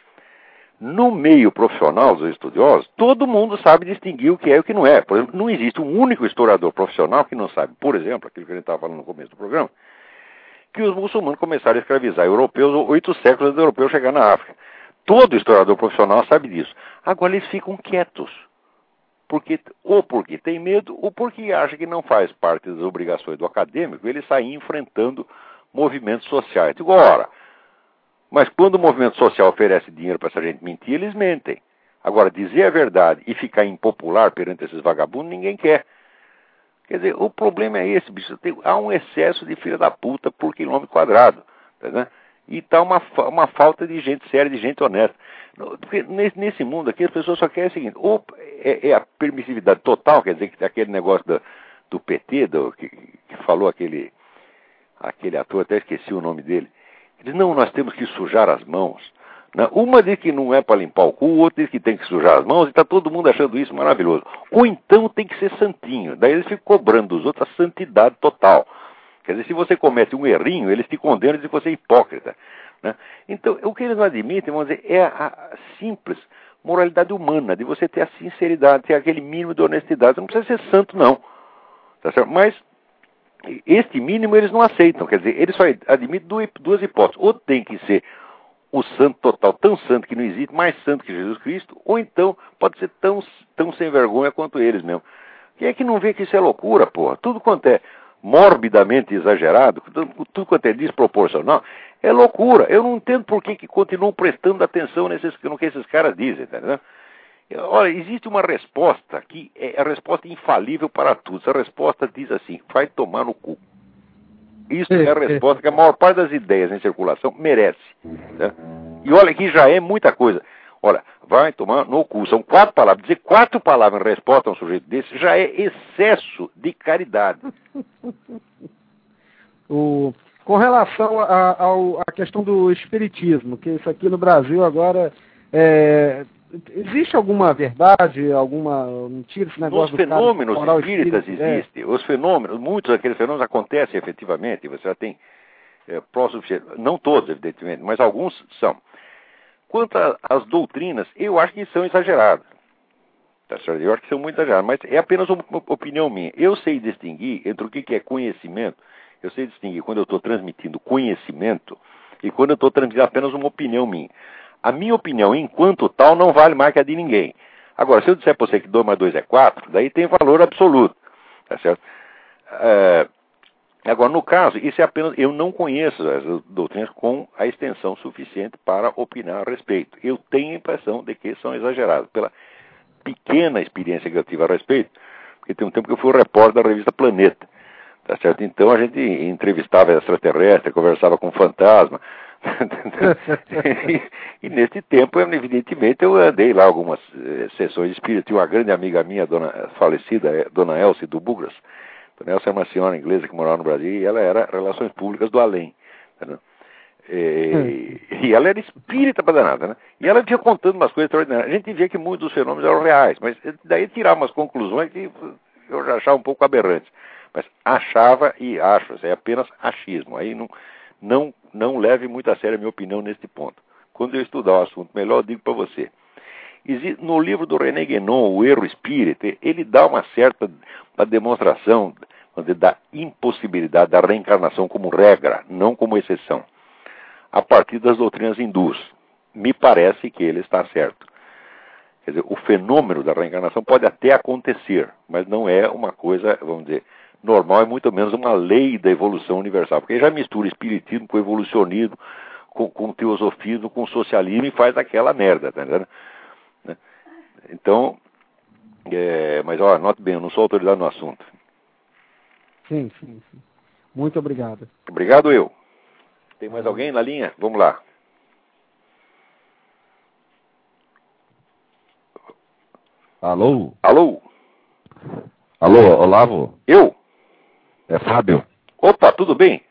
No meio profissional dos estudiosos, todo mundo sabe distinguir o que é e o que não é. Por exemplo, não existe um único historiador profissional que não sabe, por exemplo, aquilo que a gente estava falando no começo do programa, que os muçulmanos começaram a escravizar europeus oito séculos dos europeus chegar na África. Todo historiador profissional sabe disso. Agora eles ficam quietos. Porque, ou porque tem medo, ou porque acha que não faz parte das obrigações do acadêmico ele sair enfrentando movimentos sociais. Digo, ora, mas quando o movimento social oferece dinheiro para essa gente mentir, eles mentem. Agora, dizer a verdade e ficar impopular perante esses vagabundos, ninguém quer. Quer dizer, o problema é esse, bicho. Tem, há um excesso de filha da puta por quilômetro quadrado. Tá, E está uma, uma falta de gente séria, de gente honesta. Porque nesse, nesse mundo aqui as pessoas só querem o seguinte, ou é, é a permissividade total, quer dizer, que aquele negócio do, do PT, do, que, que falou aquele, aquele ator, até esqueci o nome dele, ele não, nós temos que sujar as mãos. Né? Uma diz que não é para limpar o cu, o outro diz que tem que sujar as mãos, e está todo mundo achando isso maravilhoso. Ou então tem que ser santinho. Daí eles ficam cobrando dos outros a santidade total. Quer dizer, se você comete um errinho, eles te condenam e dizem que você é hipócrita. Né? Então, o que eles não admitem, vamos dizer, é a simples moralidade humana, de você ter a sinceridade, ter aquele mínimo de honestidade. Você não precisa ser santo, não. Tá certo? Mas este mínimo eles não aceitam. Quer dizer, eles só admitem duas hipóteses. Ou tem que ser o santo total, tão santo que não existe, mais santo que Jesus Cristo, ou então pode ser tão, tão sem vergonha quanto eles mesmo. Quem é que não vê que isso é loucura, porra? Tudo quanto é morbidamente exagerado, tudo, quanto é desproporcional, é loucura. Eu não entendo por que, que continuam prestando atenção nesses, no que esses caras dizem, entendeu? Olha, existe uma resposta que é a resposta infalível para tudo. Essa resposta diz assim: vai tomar no cu. Isso é a resposta que a maior parte das ideias em circulação merece. Né? E olha que já é muita coisa. Olha, vai tomar no cu. São quatro palavras. Dizer quatro palavras em resposta a um sujeito desse já é excesso de caridade. o, com relação à questão do espiritismo, que isso aqui no Brasil agora é, existe alguma verdade, alguma mentira esse negócio Nos fenômenos espíritas é. existe. Os fenômenos, muitos daqueles fenômenos acontecem efetivamente, você já tem é, próximo, não todos, evidentemente, mas alguns são. Quanto às doutrinas, eu acho que são exageradas. Tá certo? Eu acho que são muito exageradas, mas é apenas uma opinião minha. Eu sei distinguir entre o que é conhecimento, eu sei distinguir quando eu estou transmitindo conhecimento e quando eu estou transmitindo apenas uma opinião minha. A minha opinião, enquanto tal, não vale mais que a de ninguém. Agora, se eu disser para você que 2 mais 2 é 4, daí tem valor absoluto. Tá certo? É, agora, no caso, isso é apenas. Eu não conheço as doutrinas com a extensão suficiente para opinar a respeito. Eu tenho a impressão de que são exageradas. Pela pequena experiência que eu tive a respeito, porque tem um tempo que eu fui repórter da revista Planeta. Tá certo? Então a gente entrevistava extraterrestre, conversava com fantasma, e, e, nesse tempo, evidentemente, eu andei lá algumas eh, sessões espíritas. Tinha uma grande amiga minha, dona, falecida, eh, dona Elsie do Bugras. Dona Elsie é uma senhora inglesa que morava no Brasil e ela era Relações Públicas do Além. Né? E, hum. e, ela era espírita para danada, né? E ela vinha contando umas coisas extraordinárias. A gente via que muitos dos fenômenos eram reais, mas daí tirava umas conclusões que eu já achava um pouco aberrantes. Mas achava e acho, é apenas achismo. Aí não, não, não leve muito a sério a minha opinião neste ponto. Quando eu estudar o assunto melhor, eu digo para você. No livro do René Guénon, O Erro Espírita, ele dá uma certa uma demonstração da impossibilidade da reencarnação como regra, não como exceção, a partir das doutrinas hindus. Me parece que ele está certo. Quer dizer, o fenômeno da reencarnação pode até acontecer, mas não é uma coisa, vamos dizer, normal, é muito menos uma lei da evolução universal, porque já mistura espiritismo com evolucionismo, com, com teosofismo, com socialismo e faz aquela merda, tá entendendo? Né? Então, é, mas ó, note bem, eu não sou autoridade no assunto. Sim, sim, sim. Muito obrigado. Obrigado eu. Tem mais alguém na linha? Vamos lá. Alô? Alô? Alô, Olavo? Eu? É Fábio. Opa, tudo bem?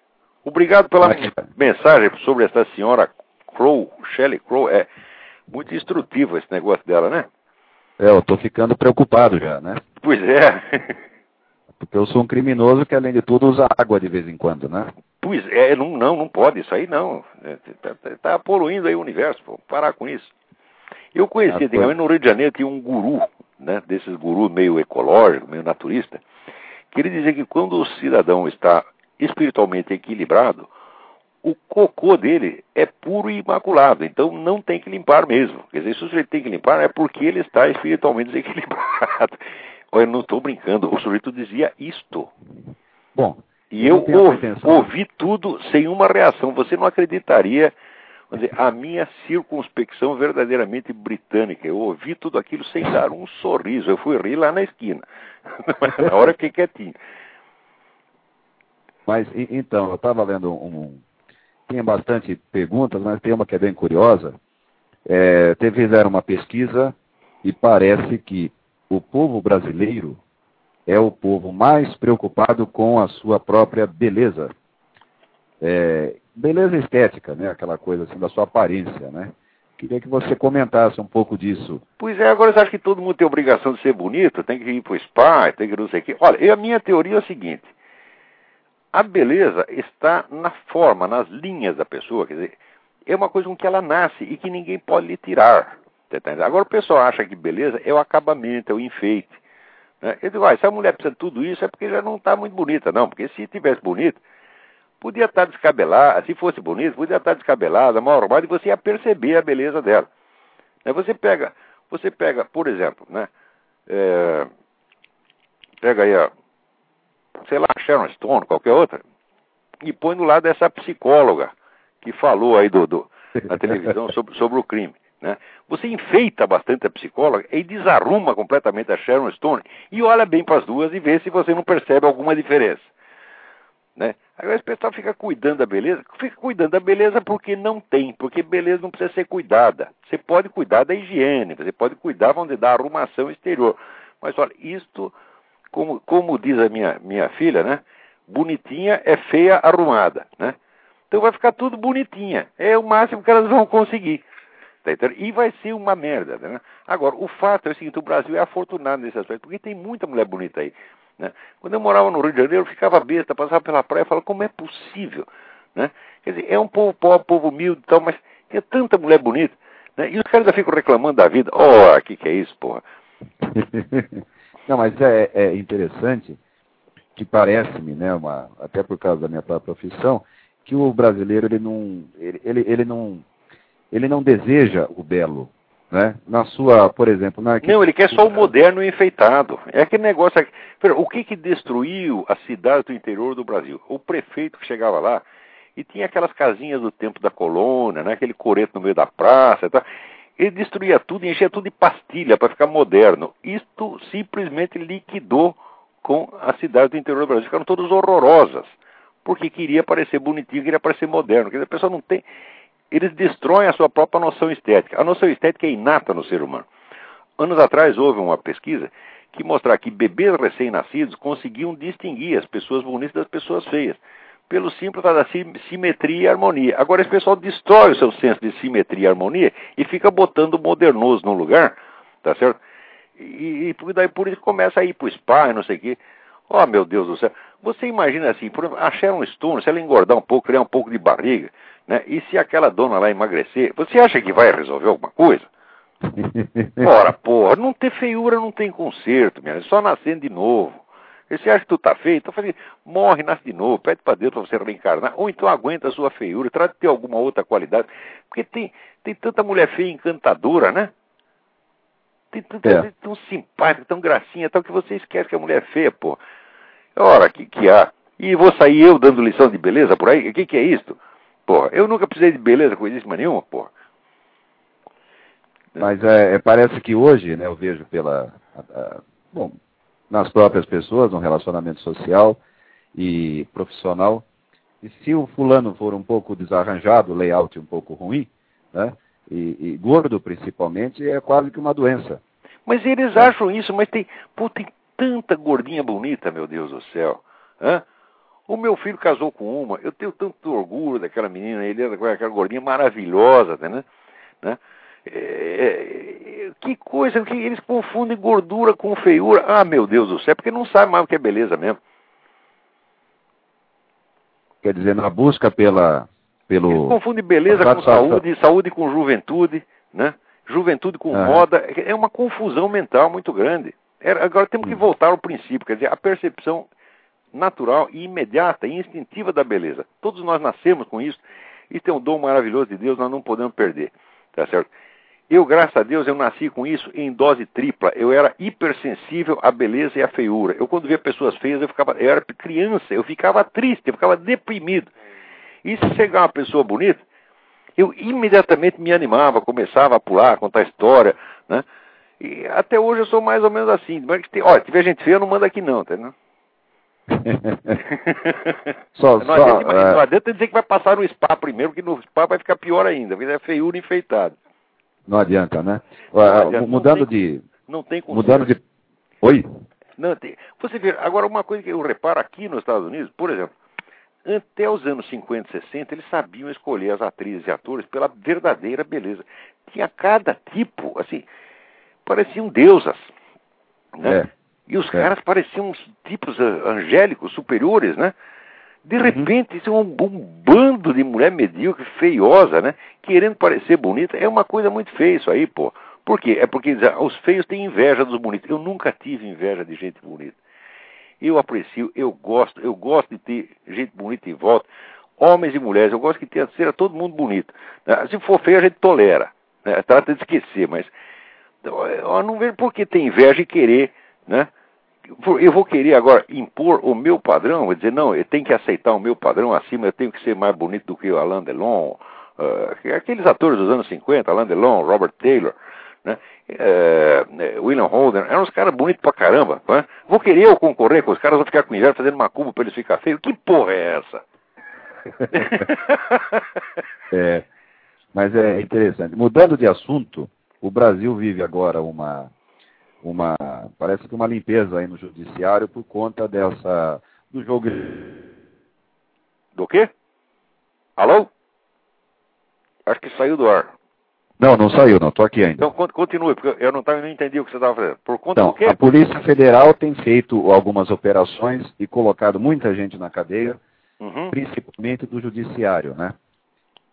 Obrigado pela é mensagem sobre essa senhora Crow, Shelley Crow. É muito instrutivo esse negócio dela, né? É, eu tô ficando preocupado já, né? Pois é. Porque eu sou um criminoso que, além de tudo, usa água de vez em quando, né? Pois é, não, não, não pode, isso aí não. É, tá, tá, tá poluindo aí o universo, pô. parar com isso. Eu conheci, ah, no Rio de Janeiro tinha um guru, né? Desses gurus meio ecológico, meio naturista que ele dizia que quando o cidadão está espiritualmente equilibrado, o cocô dele é puro e imaculado, então não tem que limpar mesmo. Quer dizer, se o sujeito tem que limpar, é porque ele está espiritualmente desequilibrado. Olha, não estou brincando, o sujeito dizia isto. Bom, e eu ouvi, ouvi tudo sem uma reação. Você não acreditaria dizer, a minha circunspecção verdadeiramente britânica. Eu ouvi tudo aquilo sem dar um sorriso. Eu fui rir lá na esquina. na hora fiquei quietinho. Mas, então, eu estava lendo um. Tinha bastante perguntas, mas tem uma que é bem curiosa. É, fizeram uma pesquisa e parece que o povo brasileiro é o povo mais preocupado com a sua própria beleza. É, beleza estética, né? Aquela coisa assim da sua aparência, né? Queria que você comentasse um pouco disso. Pois é, agora você acha que todo mundo tem obrigação de ser bonito? Tem que ir para o spa, tem que não sei o quê. Olha, a minha teoria é a seguinte. A beleza está na forma, nas linhas da pessoa. Quer dizer, é uma coisa com que ela nasce e que ninguém pode lhe tirar. Tá agora o pessoal acha que beleza é o acabamento, é o enfeite. Né? Eu digo, ah, se a mulher precisa de tudo isso é porque já não está muito bonita. Não, porque se tivesse bonita, Podia estar descabelada, se fosse bonito, podia estar descabelada, mal arrumada, e você ia perceber a beleza dela. Aí você pega, você pega, por exemplo, né? É, pega aí a, sei lá, Sharon Stone, qualquer outra, e põe do lado dessa psicóloga que falou aí do, do na televisão sobre, sobre o crime. Né? Você enfeita bastante a psicóloga e desarruma completamente a Sharon Stone e olha bem para as duas e vê se você não percebe alguma diferença. Né? Aí o pessoal fica cuidando da beleza, fica cuidando da beleza porque não tem, porque beleza não precisa ser cuidada. Você pode cuidar da higiene, você pode cuidar, vamos dizer, da arrumação exterior. Mas olha, isto, como, como diz a minha, minha filha, né? Bonitinha é feia arrumada, né? Então vai ficar tudo bonitinha. É o máximo que elas vão conseguir. Tá e vai ser uma merda. Né? Agora, o fato é o seguinte: o Brasil é afortunado nesse aspecto, porque tem muita mulher bonita aí. Né? Quando eu morava no Rio de Janeiro, eu ficava besta, passava pela praia e falava: como é possível? Né? Quer dizer, é um povo pobre, povo humilde e tal, mas tem tanta mulher bonita. Né? E os caras ainda ficam reclamando da vida. Oh, o que, que é isso, porra? Não, mas é, é interessante que parece-me, né, uma, até por causa da minha própria profissão, que o brasileiro ele não, ele, ele, ele não, ele não deseja o belo, né? Na sua, por exemplo, na não, ele quer só o moderno e enfeitado. É aquele negócio. Aqui. O que que destruiu a cidade do interior do Brasil? O prefeito que chegava lá e tinha aquelas casinhas do tempo da colônia, né? Aquele coreto no meio da praça, e tal. Ele destruía tudo enchia tudo de pastilha para ficar moderno. Isto simplesmente liquidou com a cidade do interior do Brasil. Ficaram todas horrorosas. Porque queria parecer bonitinho, queria parecer moderno. Quer dizer, a pessoa não tem. Eles destroem a sua própria noção estética. A noção estética é inata no ser humano. Anos atrás houve uma pesquisa que mostrava que bebês recém-nascidos conseguiam distinguir as pessoas bonitas das pessoas feias pelo simples da simetria e harmonia. Agora esse pessoal destrói o seu senso de simetria e harmonia e fica botando o modernoso no lugar, tá certo? E, e daí por isso começa a ir pro spa e não sei o quê. Oh, meu Deus do céu. Você imagina assim, por exemplo, a se ela engordar um pouco, criar um pouco de barriga, né? E se aquela dona lá emagrecer, você acha que vai resolver alguma coisa? Ora, porra, não ter feiura não tem conserto, minha, é só nascendo de novo. Você acha que tu tá feio? Então faz morre, nasce de novo, pede para Deus para você reencarnar, ou então aguenta a sua feiura, trata de ter alguma outra qualidade. Porque tem, tem tanta mulher feia encantadora, né? Tem tanta é. tão simpática, tão gracinha, tal, que você esquece que a mulher é feia, pô. Ora, que, que há? E vou sair eu dando lição de beleza por aí? O que, que é isso? Porra, eu nunca precisei de beleza coisíssima nenhuma, porra. Mas é, é, parece que hoje, né, eu vejo pela. A, a, bom, nas próprias pessoas, no relacionamento social e profissional. E se o fulano for um pouco desarranjado, layout um pouco ruim, né? E, e gordo principalmente, é quase que uma doença. Mas eles é. acham isso, mas tem, pô, tem tanta gordinha bonita, meu Deus do céu. Hã? O meu filho casou com uma, eu tenho tanto orgulho daquela menina, ele era aquela gordinha maravilhosa, né? né? É, é, que coisa, que eles confundem gordura com feiura. Ah, meu Deus do céu, porque não sabe mais o que é beleza mesmo. Quer dizer, na busca pela. Pelo... Eles confundem beleza com saúde, saúde com juventude, né? Juventude com ah. moda. É uma confusão mental muito grande. Agora temos que hum. voltar ao princípio, quer dizer, a percepção natural e imediata e instintiva da beleza. Todos nós nascemos com isso. Isso é um dom maravilhoso de Deus, nós não podemos perder. Tá certo? Eu, graças a Deus, eu nasci com isso em dose tripla. Eu era hipersensível à beleza e à feiura. Eu, quando via pessoas feias, eu ficava, eu era criança, eu ficava triste, eu ficava deprimido. E se chegar uma pessoa bonita, eu imediatamente me animava, começava a pular, a contar história, né? E até hoje eu sou mais ou menos assim. Olha, tiver gente feia, não manda aqui não, entendeu? só, não, só, adianta, é... não adianta dizer que vai passar no spa primeiro, porque no spa vai ficar pior ainda, porque é feiura enfeitada. Não adianta, né? Não adianta. Mudando não tem, de. Não tem Mudando de. Oi? Não, tem, você vê, agora uma coisa que eu reparo aqui nos Estados Unidos, por exemplo, até os anos 50 e 60, eles sabiam escolher as atrizes e atores pela verdadeira beleza. Tinha cada tipo, assim, pareciam deusas. Né? É. E os é. caras pareciam uns tipos angélicos, superiores, né? De uhum. repente, isso é um, um, bando de mulher medíocre, feiosa, né? Querendo parecer bonita. É uma coisa muito feia isso aí, pô. Por quê? É porque os feios têm inveja dos bonitos. Eu nunca tive inveja de gente bonita. Eu aprecio, eu gosto, eu gosto de ter gente bonita em volta. Homens e mulheres, eu gosto que tenha, seja todo mundo bonito. Né? Se for feio, a gente tolera. Né? Trata de esquecer, mas eu não vejo por que ter inveja e querer, né? Eu vou querer agora impor o meu padrão, vou dizer, não, eu tenho que aceitar o meu padrão acima, eu tenho que ser mais bonito do que o Alain Delon, uh, aqueles atores dos anos 50, Alain Delon, Robert Taylor, né? Uh, William Holden, eram uns caras bonitos pra caramba. Né? Vou querer eu concorrer com os caras, vou ficar com inveja fazendo uma cuba pra eles ficarem feios. Que porra é essa? é, mas é interessante. Mudando de assunto, o Brasil vive agora uma uma parece que uma limpeza aí no judiciário por conta dessa do jogo do quê? Alô? Acho que saiu do ar. Não, não saiu, não. Estou aqui ainda. Então continue, porque eu não, tava, não entendi o que você estava fazendo. Por conta então, do quê? A Polícia Federal tem feito algumas operações e colocado muita gente na cadeia, uhum. principalmente do judiciário, né?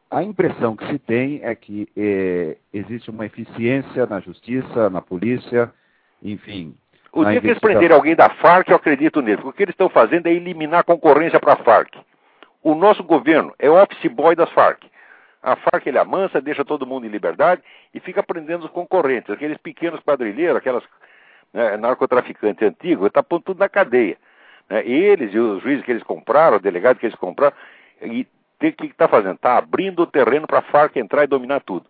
A impressão que se tem é que é, existe uma eficiência na justiça, na polícia, enfim. O dia que eles prenderem alguém da Farc, eu acredito nisso. Porque o que eles estão fazendo é eliminar a concorrência para a Farc. O nosso governo é o office boy das Farc. A Farc ele amansa, deixa todo mundo em liberdade e fica prendendo os concorrentes, aqueles pequenos quadrilheiros, aquelas né, narcotraficantes antigos, está pondo tudo na cadeia. Né? Eles e os juízes que eles compraram, o delegado que eles compraram, e o que está fazendo? Está abrindo o terreno para a Farc entrar e dominar tudo.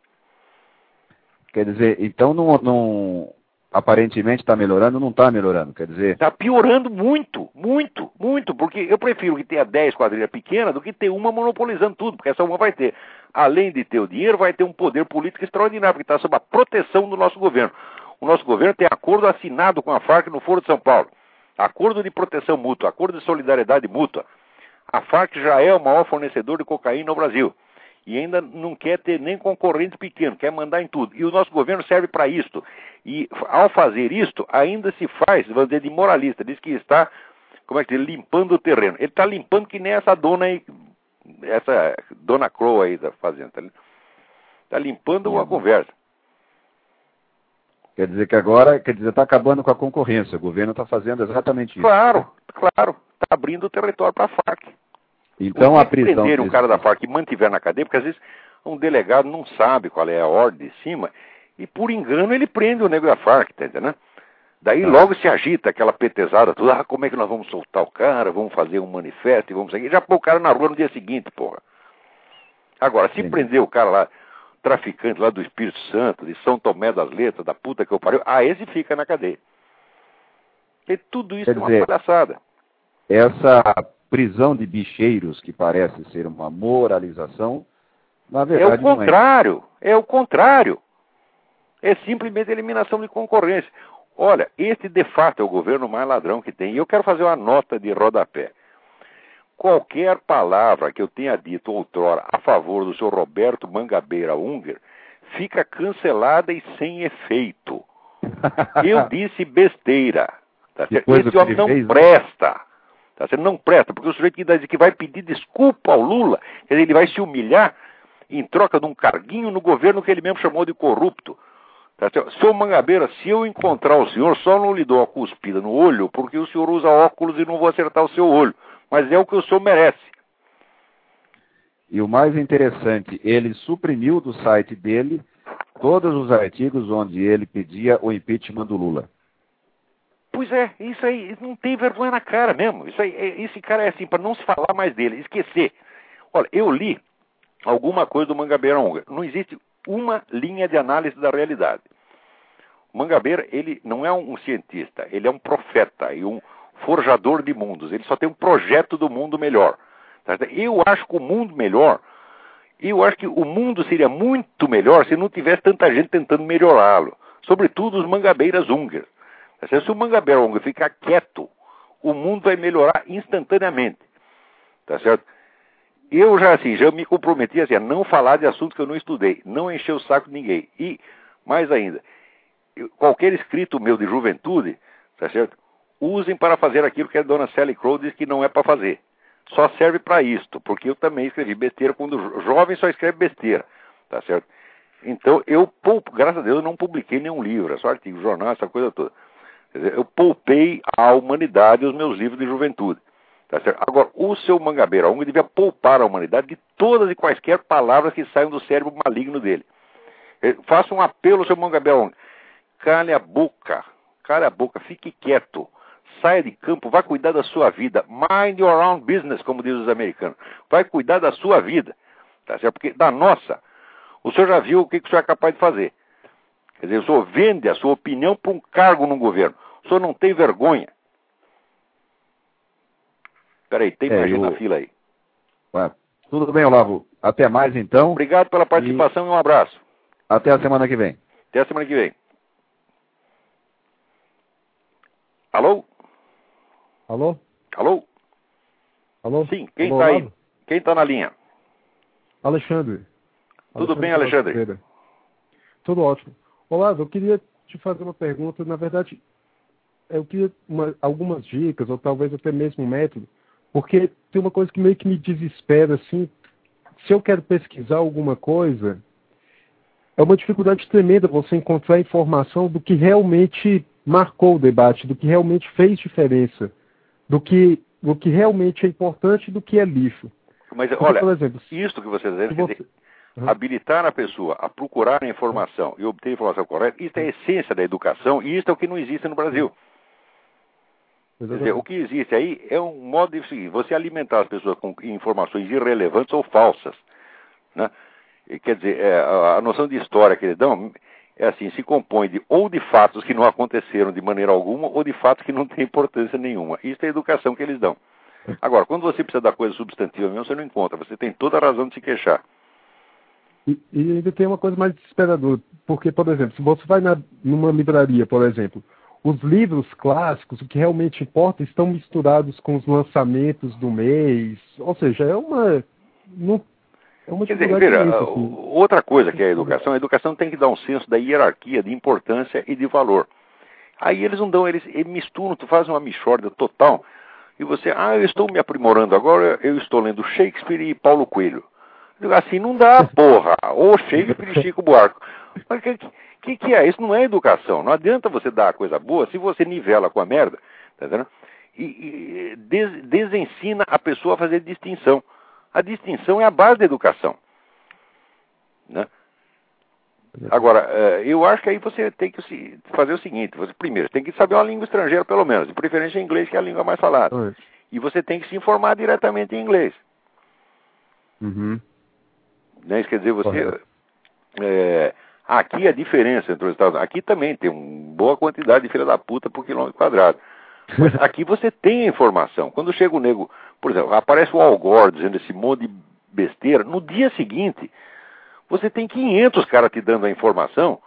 Quer dizer, então não, não, aparentemente está melhorando, não está melhorando, quer dizer... Está piorando muito, muito, muito, porque eu prefiro que tenha 10 quadrilhas pequenas do que ter uma monopolizando tudo, porque essa uma vai ter, além de ter o dinheiro, vai ter um poder político extraordinário, porque está sob a proteção do nosso governo. O nosso governo tem acordo assinado com a Farc no Foro de São Paulo, acordo de proteção mútua, acordo de solidariedade mútua. A Farc já é o maior fornecedor de cocaína no Brasil e ainda não quer ter nem concorrente pequeno, quer mandar em tudo. E o nosso governo serve para isto. E ao fazer isto, ainda se faz, vamos dizer, de moralista, diz que está, como é que diz, limpando o terreno. Ele está limpando que nem essa dona aí, essa dona Crow aí da fazenda. Está tá limpando uma conversa. Quer dizer que agora, quer dizer, está acabando com a concorrência. O governo está fazendo exatamente isso. Claro, claro. Está abrindo o território para a FARC. Então a prisão. prender um cara da FARC e mantiver na cadeia, porque às vezes um delegado não sabe qual é a ordem de cima, e por engano ele prende o nego da FARC, tá entendendo? Daí ah. logo se agita aquela petezada toda, ah, como é que nós vamos soltar o cara, vamos fazer um manifesto e vamos seguir. Já pôr o cara na rua no dia seguinte, porra. Agora, se Sim. prender o cara lá, traficante lá do Espírito Santo, de São Tomé das Letras, da puta que eu pariu, ah, esse fica na cadeia. E tudo isso Quer é uma dizer, palhaçada. Essa prisão de bicheiros, que parece ser uma moralização, na verdade. É o contrário, é. é o contrário. É simplesmente eliminação de concorrência. Olha, este de fato é o governo mais ladrão que tem. E eu quero fazer uma nota de rodapé. Qualquer palavra que eu tenha dito outrora a favor do senhor Roberto Mangabeira Unger fica cancelada e sem efeito. Eu disse besteira. Tá Esse homem não fez, né? Tá? Você não presta, porque o sujeito que, vai pedir desculpa ao Lula, dizer, ele vai se humilhar em troca de um carguinho no governo que ele mesmo chamou de corrupto. Tá? Seu Mangabeira, se eu encontrar o senhor, só não lhe dou a cuspida no olho, porque o senhor usa óculos e não vou acertar o seu olho. Mas é o que o senhor merece. E o mais interessante, ele suprimiu do site dele todos os artigos onde ele pedia o impeachment do Lula. Pois é, isso aí não tem vergonha na cara mesmo. Isso aí, é, esse cara é assim, para não se falar mais dele, esquecer. Olha, eu li alguma coisa do Mangabeira Unga. Não existe uma linha de análise da realidade. O Mangabeira, ele não é um cientista, ele é um profeta e um forjador de mundos. Ele só tem um projeto do mundo melhor. Tá eu acho que o mundo melhor, eu acho que o mundo seria muito melhor se não tivesse tanta gente tentando melhorá-lo. Sobretudo os Mangabeiras Unger. Se o Mangabeira ficar quieto, o mundo vai melhorar instantaneamente. Tá certo? Eu já assim, já me comprometi assim, a não falar de assuntos que eu não estudei, não encher o saco de ninguém. E, mais ainda, qualquer escrito meu de juventude, tá certo? Usem para fazer aquilo que a dona Sally Crow diz que não é para fazer. Só serve para isto, porque eu também escrevi besteira quando jovem só escreve besteira, tá certo? Então, eu, graças a Deus, eu não publiquei nenhum livro, é só artigo, jornal, essa coisa toda. Eu poupei à humanidade os meus livros de juventude. Tá Agora, o seu Mangabeira Unga devia poupar a humanidade de todas e quaisquer palavras que saiam do cérebro maligno dele. Faça um apelo ao seu Mangabeira Unga. Cale a boca, cale a boca, fique quieto. Saia de campo, vai cuidar da sua vida. Mind your own business, como dizem os americanos. Vai cuidar da sua vida. Tá certo? Porque da nossa, o senhor já viu o que, que o senhor é capaz de fazer. Quer dizer, o senhor vende a sua opinião para um cargo no governo. O senhor não tem vergonha. Peraí, tem é, mais eu... na fila aí. Ué, tudo bem, Olavo. Até mais então. Obrigado pela participação e... e um abraço. Até a semana que vem. Até a semana que vem. Alô? Alô? Alô? Alô? Sim, quem está aí? Quem está na linha? Alexandre. Tudo Alexandre bem, Alexandre? tudo ótimo. Olá, eu queria te fazer uma pergunta. Na verdade, eu queria uma, algumas dicas, ou talvez até mesmo um método, porque tem uma coisa que meio que me desespera, assim. Se eu quero pesquisar alguma coisa, é uma dificuldade tremenda você encontrar informação do que realmente marcou o debate, do que realmente fez diferença, do que, do que realmente é importante e do que é lixo. Mas, Porque, olha, por exemplo, isso que você está dizendo, você... Uhum. habilitar a pessoa a procurar a informação e obter a informação correta, isso é a essência da educação e isso é o que não existe no Brasil. Dizer, o que existe aí é um modo de seguir, você alimentar as pessoas com informações irrelevantes ou falsas. Né? E, quer dizer, é, a, a noção de história que eles dão é assim, se compõe de ou de fatos que não aconteceram de maneira alguma ou de fatos que não têm importância nenhuma. Isso é a educação que eles dão. Agora, quando você precisa da coisa substantiva mesmo, você não encontra. Você tem toda a razão de se queixar. E, e ainda tem uma coisa mais desesperadora. Porque, por exemplo, se você vai na, numa livraria, por exemplo, os livros clássicos, o que realmente importa, estão misturados com os lançamentos do mês. Ou seja, é uma. Não, é uma Quer dizer, veja, assim. outra coisa que é a educação, a educação tem que dar um senso da hierarquia, de importância e de valor. Aí eles não dão, eles, eles misturam, tu faz uma mixórdia total, e você, ah, eu estou me aprimorando agora, eu estou lendo Shakespeare e Paulo Coelho. Assim não dá, porra. Ou Shakespeare e Chico Buarque. Mas que, que, que é? Isso não é educação. Não adianta você dar a coisa boa se você nivela com a merda. Tá entendendo? E, e des, desensina a pessoa a fazer distinção. A distinção é a base da educação. Né? Agora, eh, eu acho que aí você tem que fazer o seguinte: você, primeiro, tem que saber uma língua estrangeira, pelo menos, de preferência inglês, que é a língua mais falada. E você tem que se informar diretamente em inglês. Uhum. Né? Isso quer dizer, você. É, aqui a diferença entre os Estados Unidos. Aqui também tem uma boa quantidade de filha da puta por quilômetro quadrado. Mas aqui você tem a informação. Quando chega o nego, por exemplo, aparece o Al Gore dizendo esse monte de besteira, no dia seguinte, você tem 500 caras te dando a informação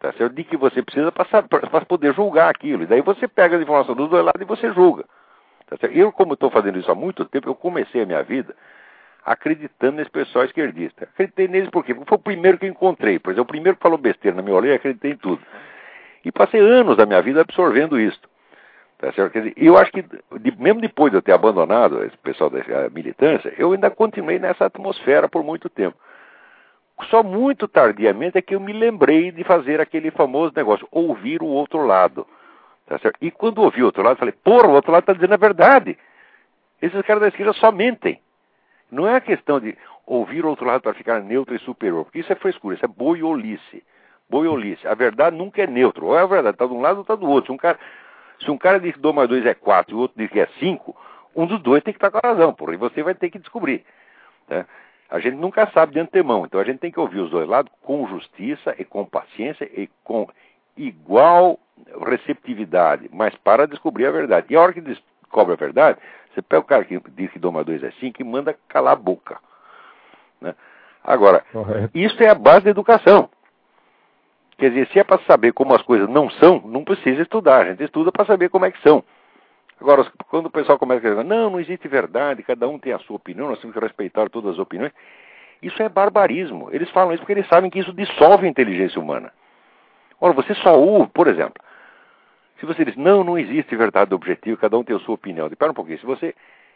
tá certo? de que você precisa para poder julgar aquilo. E daí você pega as informações dos dois lados e você julga. Tá? Eu, como estou fazendo isso há muito tempo, eu comecei a minha vida acreditando nesse pessoal esquerdista. Acreditei neles por quê? Porque foi o primeiro que eu encontrei. Por exemplo, o primeiro que falou besteira na minha olhada, acreditei em tudo. E passei anos da minha vida absorvendo isso. Tá certo? Eu acho que, de, mesmo depois de eu ter abandonado esse pessoal da militância, eu ainda continuei nessa atmosfera por muito tempo. Só muito tardiamente é que eu me lembrei de fazer aquele famoso negócio, ouvir o outro lado. Tá certo? E quando ouvi o outro lado, falei, porra, o outro lado está dizendo a verdade. Esses caras da esquerda só mentem. Não é a questão de ouvir o outro lado para ficar neutro e superior, porque isso é frescura, isso é boiolice. Boiolice. A verdade nunca é neutro. Ou é a verdade, está de um lado ou está do outro. Se um cara, se um cara diz que 2 mais 2 é 4 e o outro diz que é 5, um dos dois tem que estar com a razão, porra, e você vai ter que descobrir. Né? A gente nunca sabe de antemão, então a gente tem que ouvir os dois lados com justiça e com paciência e com igual receptividade, mas para descobrir a verdade. E a hora que descobre a verdade, você pega o cara que diz que Doma 2 é 5 e manda calar a boca. Né? Agora, Correto. isso é a base da educação. Quer dizer, se é para saber como as coisas não são, não precisa estudar. A gente estuda para saber como é que são. Agora, quando o pessoal começa a dizer, não, não existe verdade, cada um tem a sua opinião, nós temos que respeitar todas as opiniões, isso é barbarismo. Eles falam isso porque eles sabem que isso dissolve a inteligência humana. Ora, você só ouve, por exemplo, se você diz, não, não existe verdade objetiva, cada um tem a sua opinião. Espera um pouquinho, se você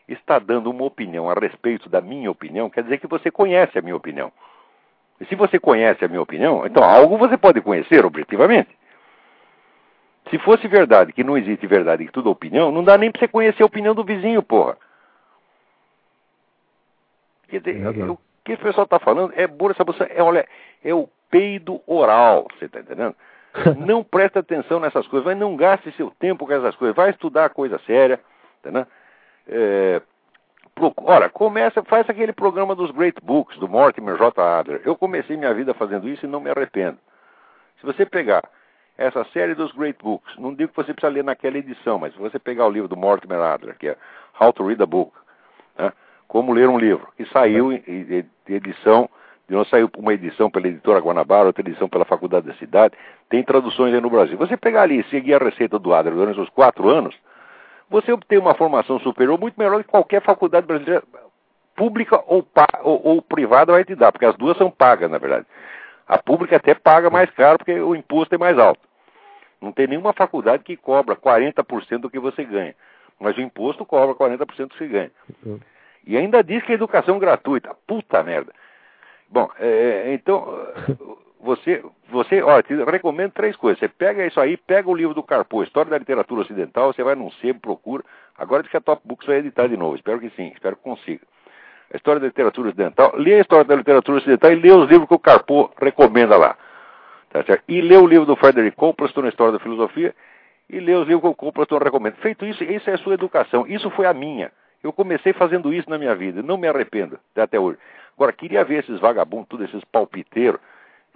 está dando uma opinião a respeito da minha opinião, quer dizer que você conhece a minha opinião. E se você conhece a minha opinião, então algo você pode conhecer objetivamente. Se fosse verdade que não existe verdade que tudo é opinião, não dá nem para você conhecer a opinião do vizinho, porra. Quer dizer, é o que o pessoal está falando é burra, é, olha, é o peido oral, você está entendendo? Não presta atenção nessas coisas, vai, não gaste seu tempo com essas coisas, vai estudar coisa séria, entendeu? É, Ora, começa, faz aquele programa dos Great Books, do Mortimer J. Adler. Eu comecei minha vida fazendo isso e não me arrependo. Se você pegar essa série dos Great Books, não digo que você precisa ler naquela edição, mas se você pegar o livro do Mortimer Adler, que é How to Read a Book, né, como ler um livro, que saiu em, em edição de não saiu uma edição pela editora Guanabara, outra edição pela Faculdade da Cidade, tem traduções aí no Brasil. Você pegar ali e seguir a receita do Adler durante os quatro anos, você obtém uma formação superior muito melhor que qualquer faculdade brasileira, pública ou, ou, ou, privada, vai te dar, porque as duas são pagas, na verdade. A pública até paga mais caro porque o imposto é mais alto. Não tem nenhuma faculdade que cobra 40% do que você ganha. Mas o imposto cobra 40% do que você ganha. Uhum. E ainda diz que é educação gratuita. Puta merda. Bom, é, então, você, você, olha, te recomendo três coisas. Você pega isso aí, pega o livro do Carpo, História da Literatura Ocidental, você vai num sebo, procura. Agora diz que a Top Books vai editar de novo. Espero que sim, espero que consiga. A História da Literatura Ocidental. Lê a História da Literatura Ocidental e lê os livros que o Carpo recomenda lá. Tá certo? E lê o livro do Frederick Copleston, na História da Filosofia, e lê os livros que o Copleston recomenda. Feito isso, isso é a sua educação. Isso foi a minha. Eu comecei fazendo isso na minha vida. Não me arrependo até hoje. Agora, queria ver esses vagabundos, todos esses palpiteiros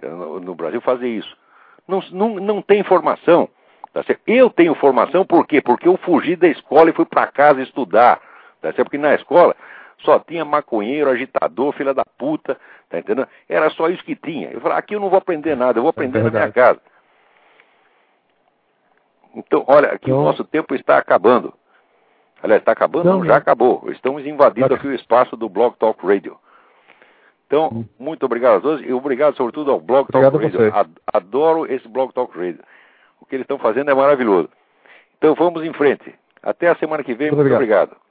eh, no, no Brasil fazer isso. Não, não, não tem formação. Tá certo? Eu tenho formação por quê? Porque eu fugi da escola e fui para casa estudar. Tá certo? Porque na escola só tinha maconheiro, agitador, filha da puta, tá entendendo? Era só isso que tinha. Eu falei, aqui eu não vou aprender nada, eu vou aprender é na minha casa. Então, olha, aqui então... o nosso tempo está acabando. Aliás, está acabando? Não, não, já acabou. Estamos invadindo aqui o espaço do Blog Talk Radio. Então, hum. muito obrigado a todos e obrigado sobretudo ao Blog Talk Radio. Adoro esse Blog Talk Radio. O que eles estão fazendo é maravilhoso. Então vamos em frente. Até a semana que vem. Muito, muito obrigado. obrigado.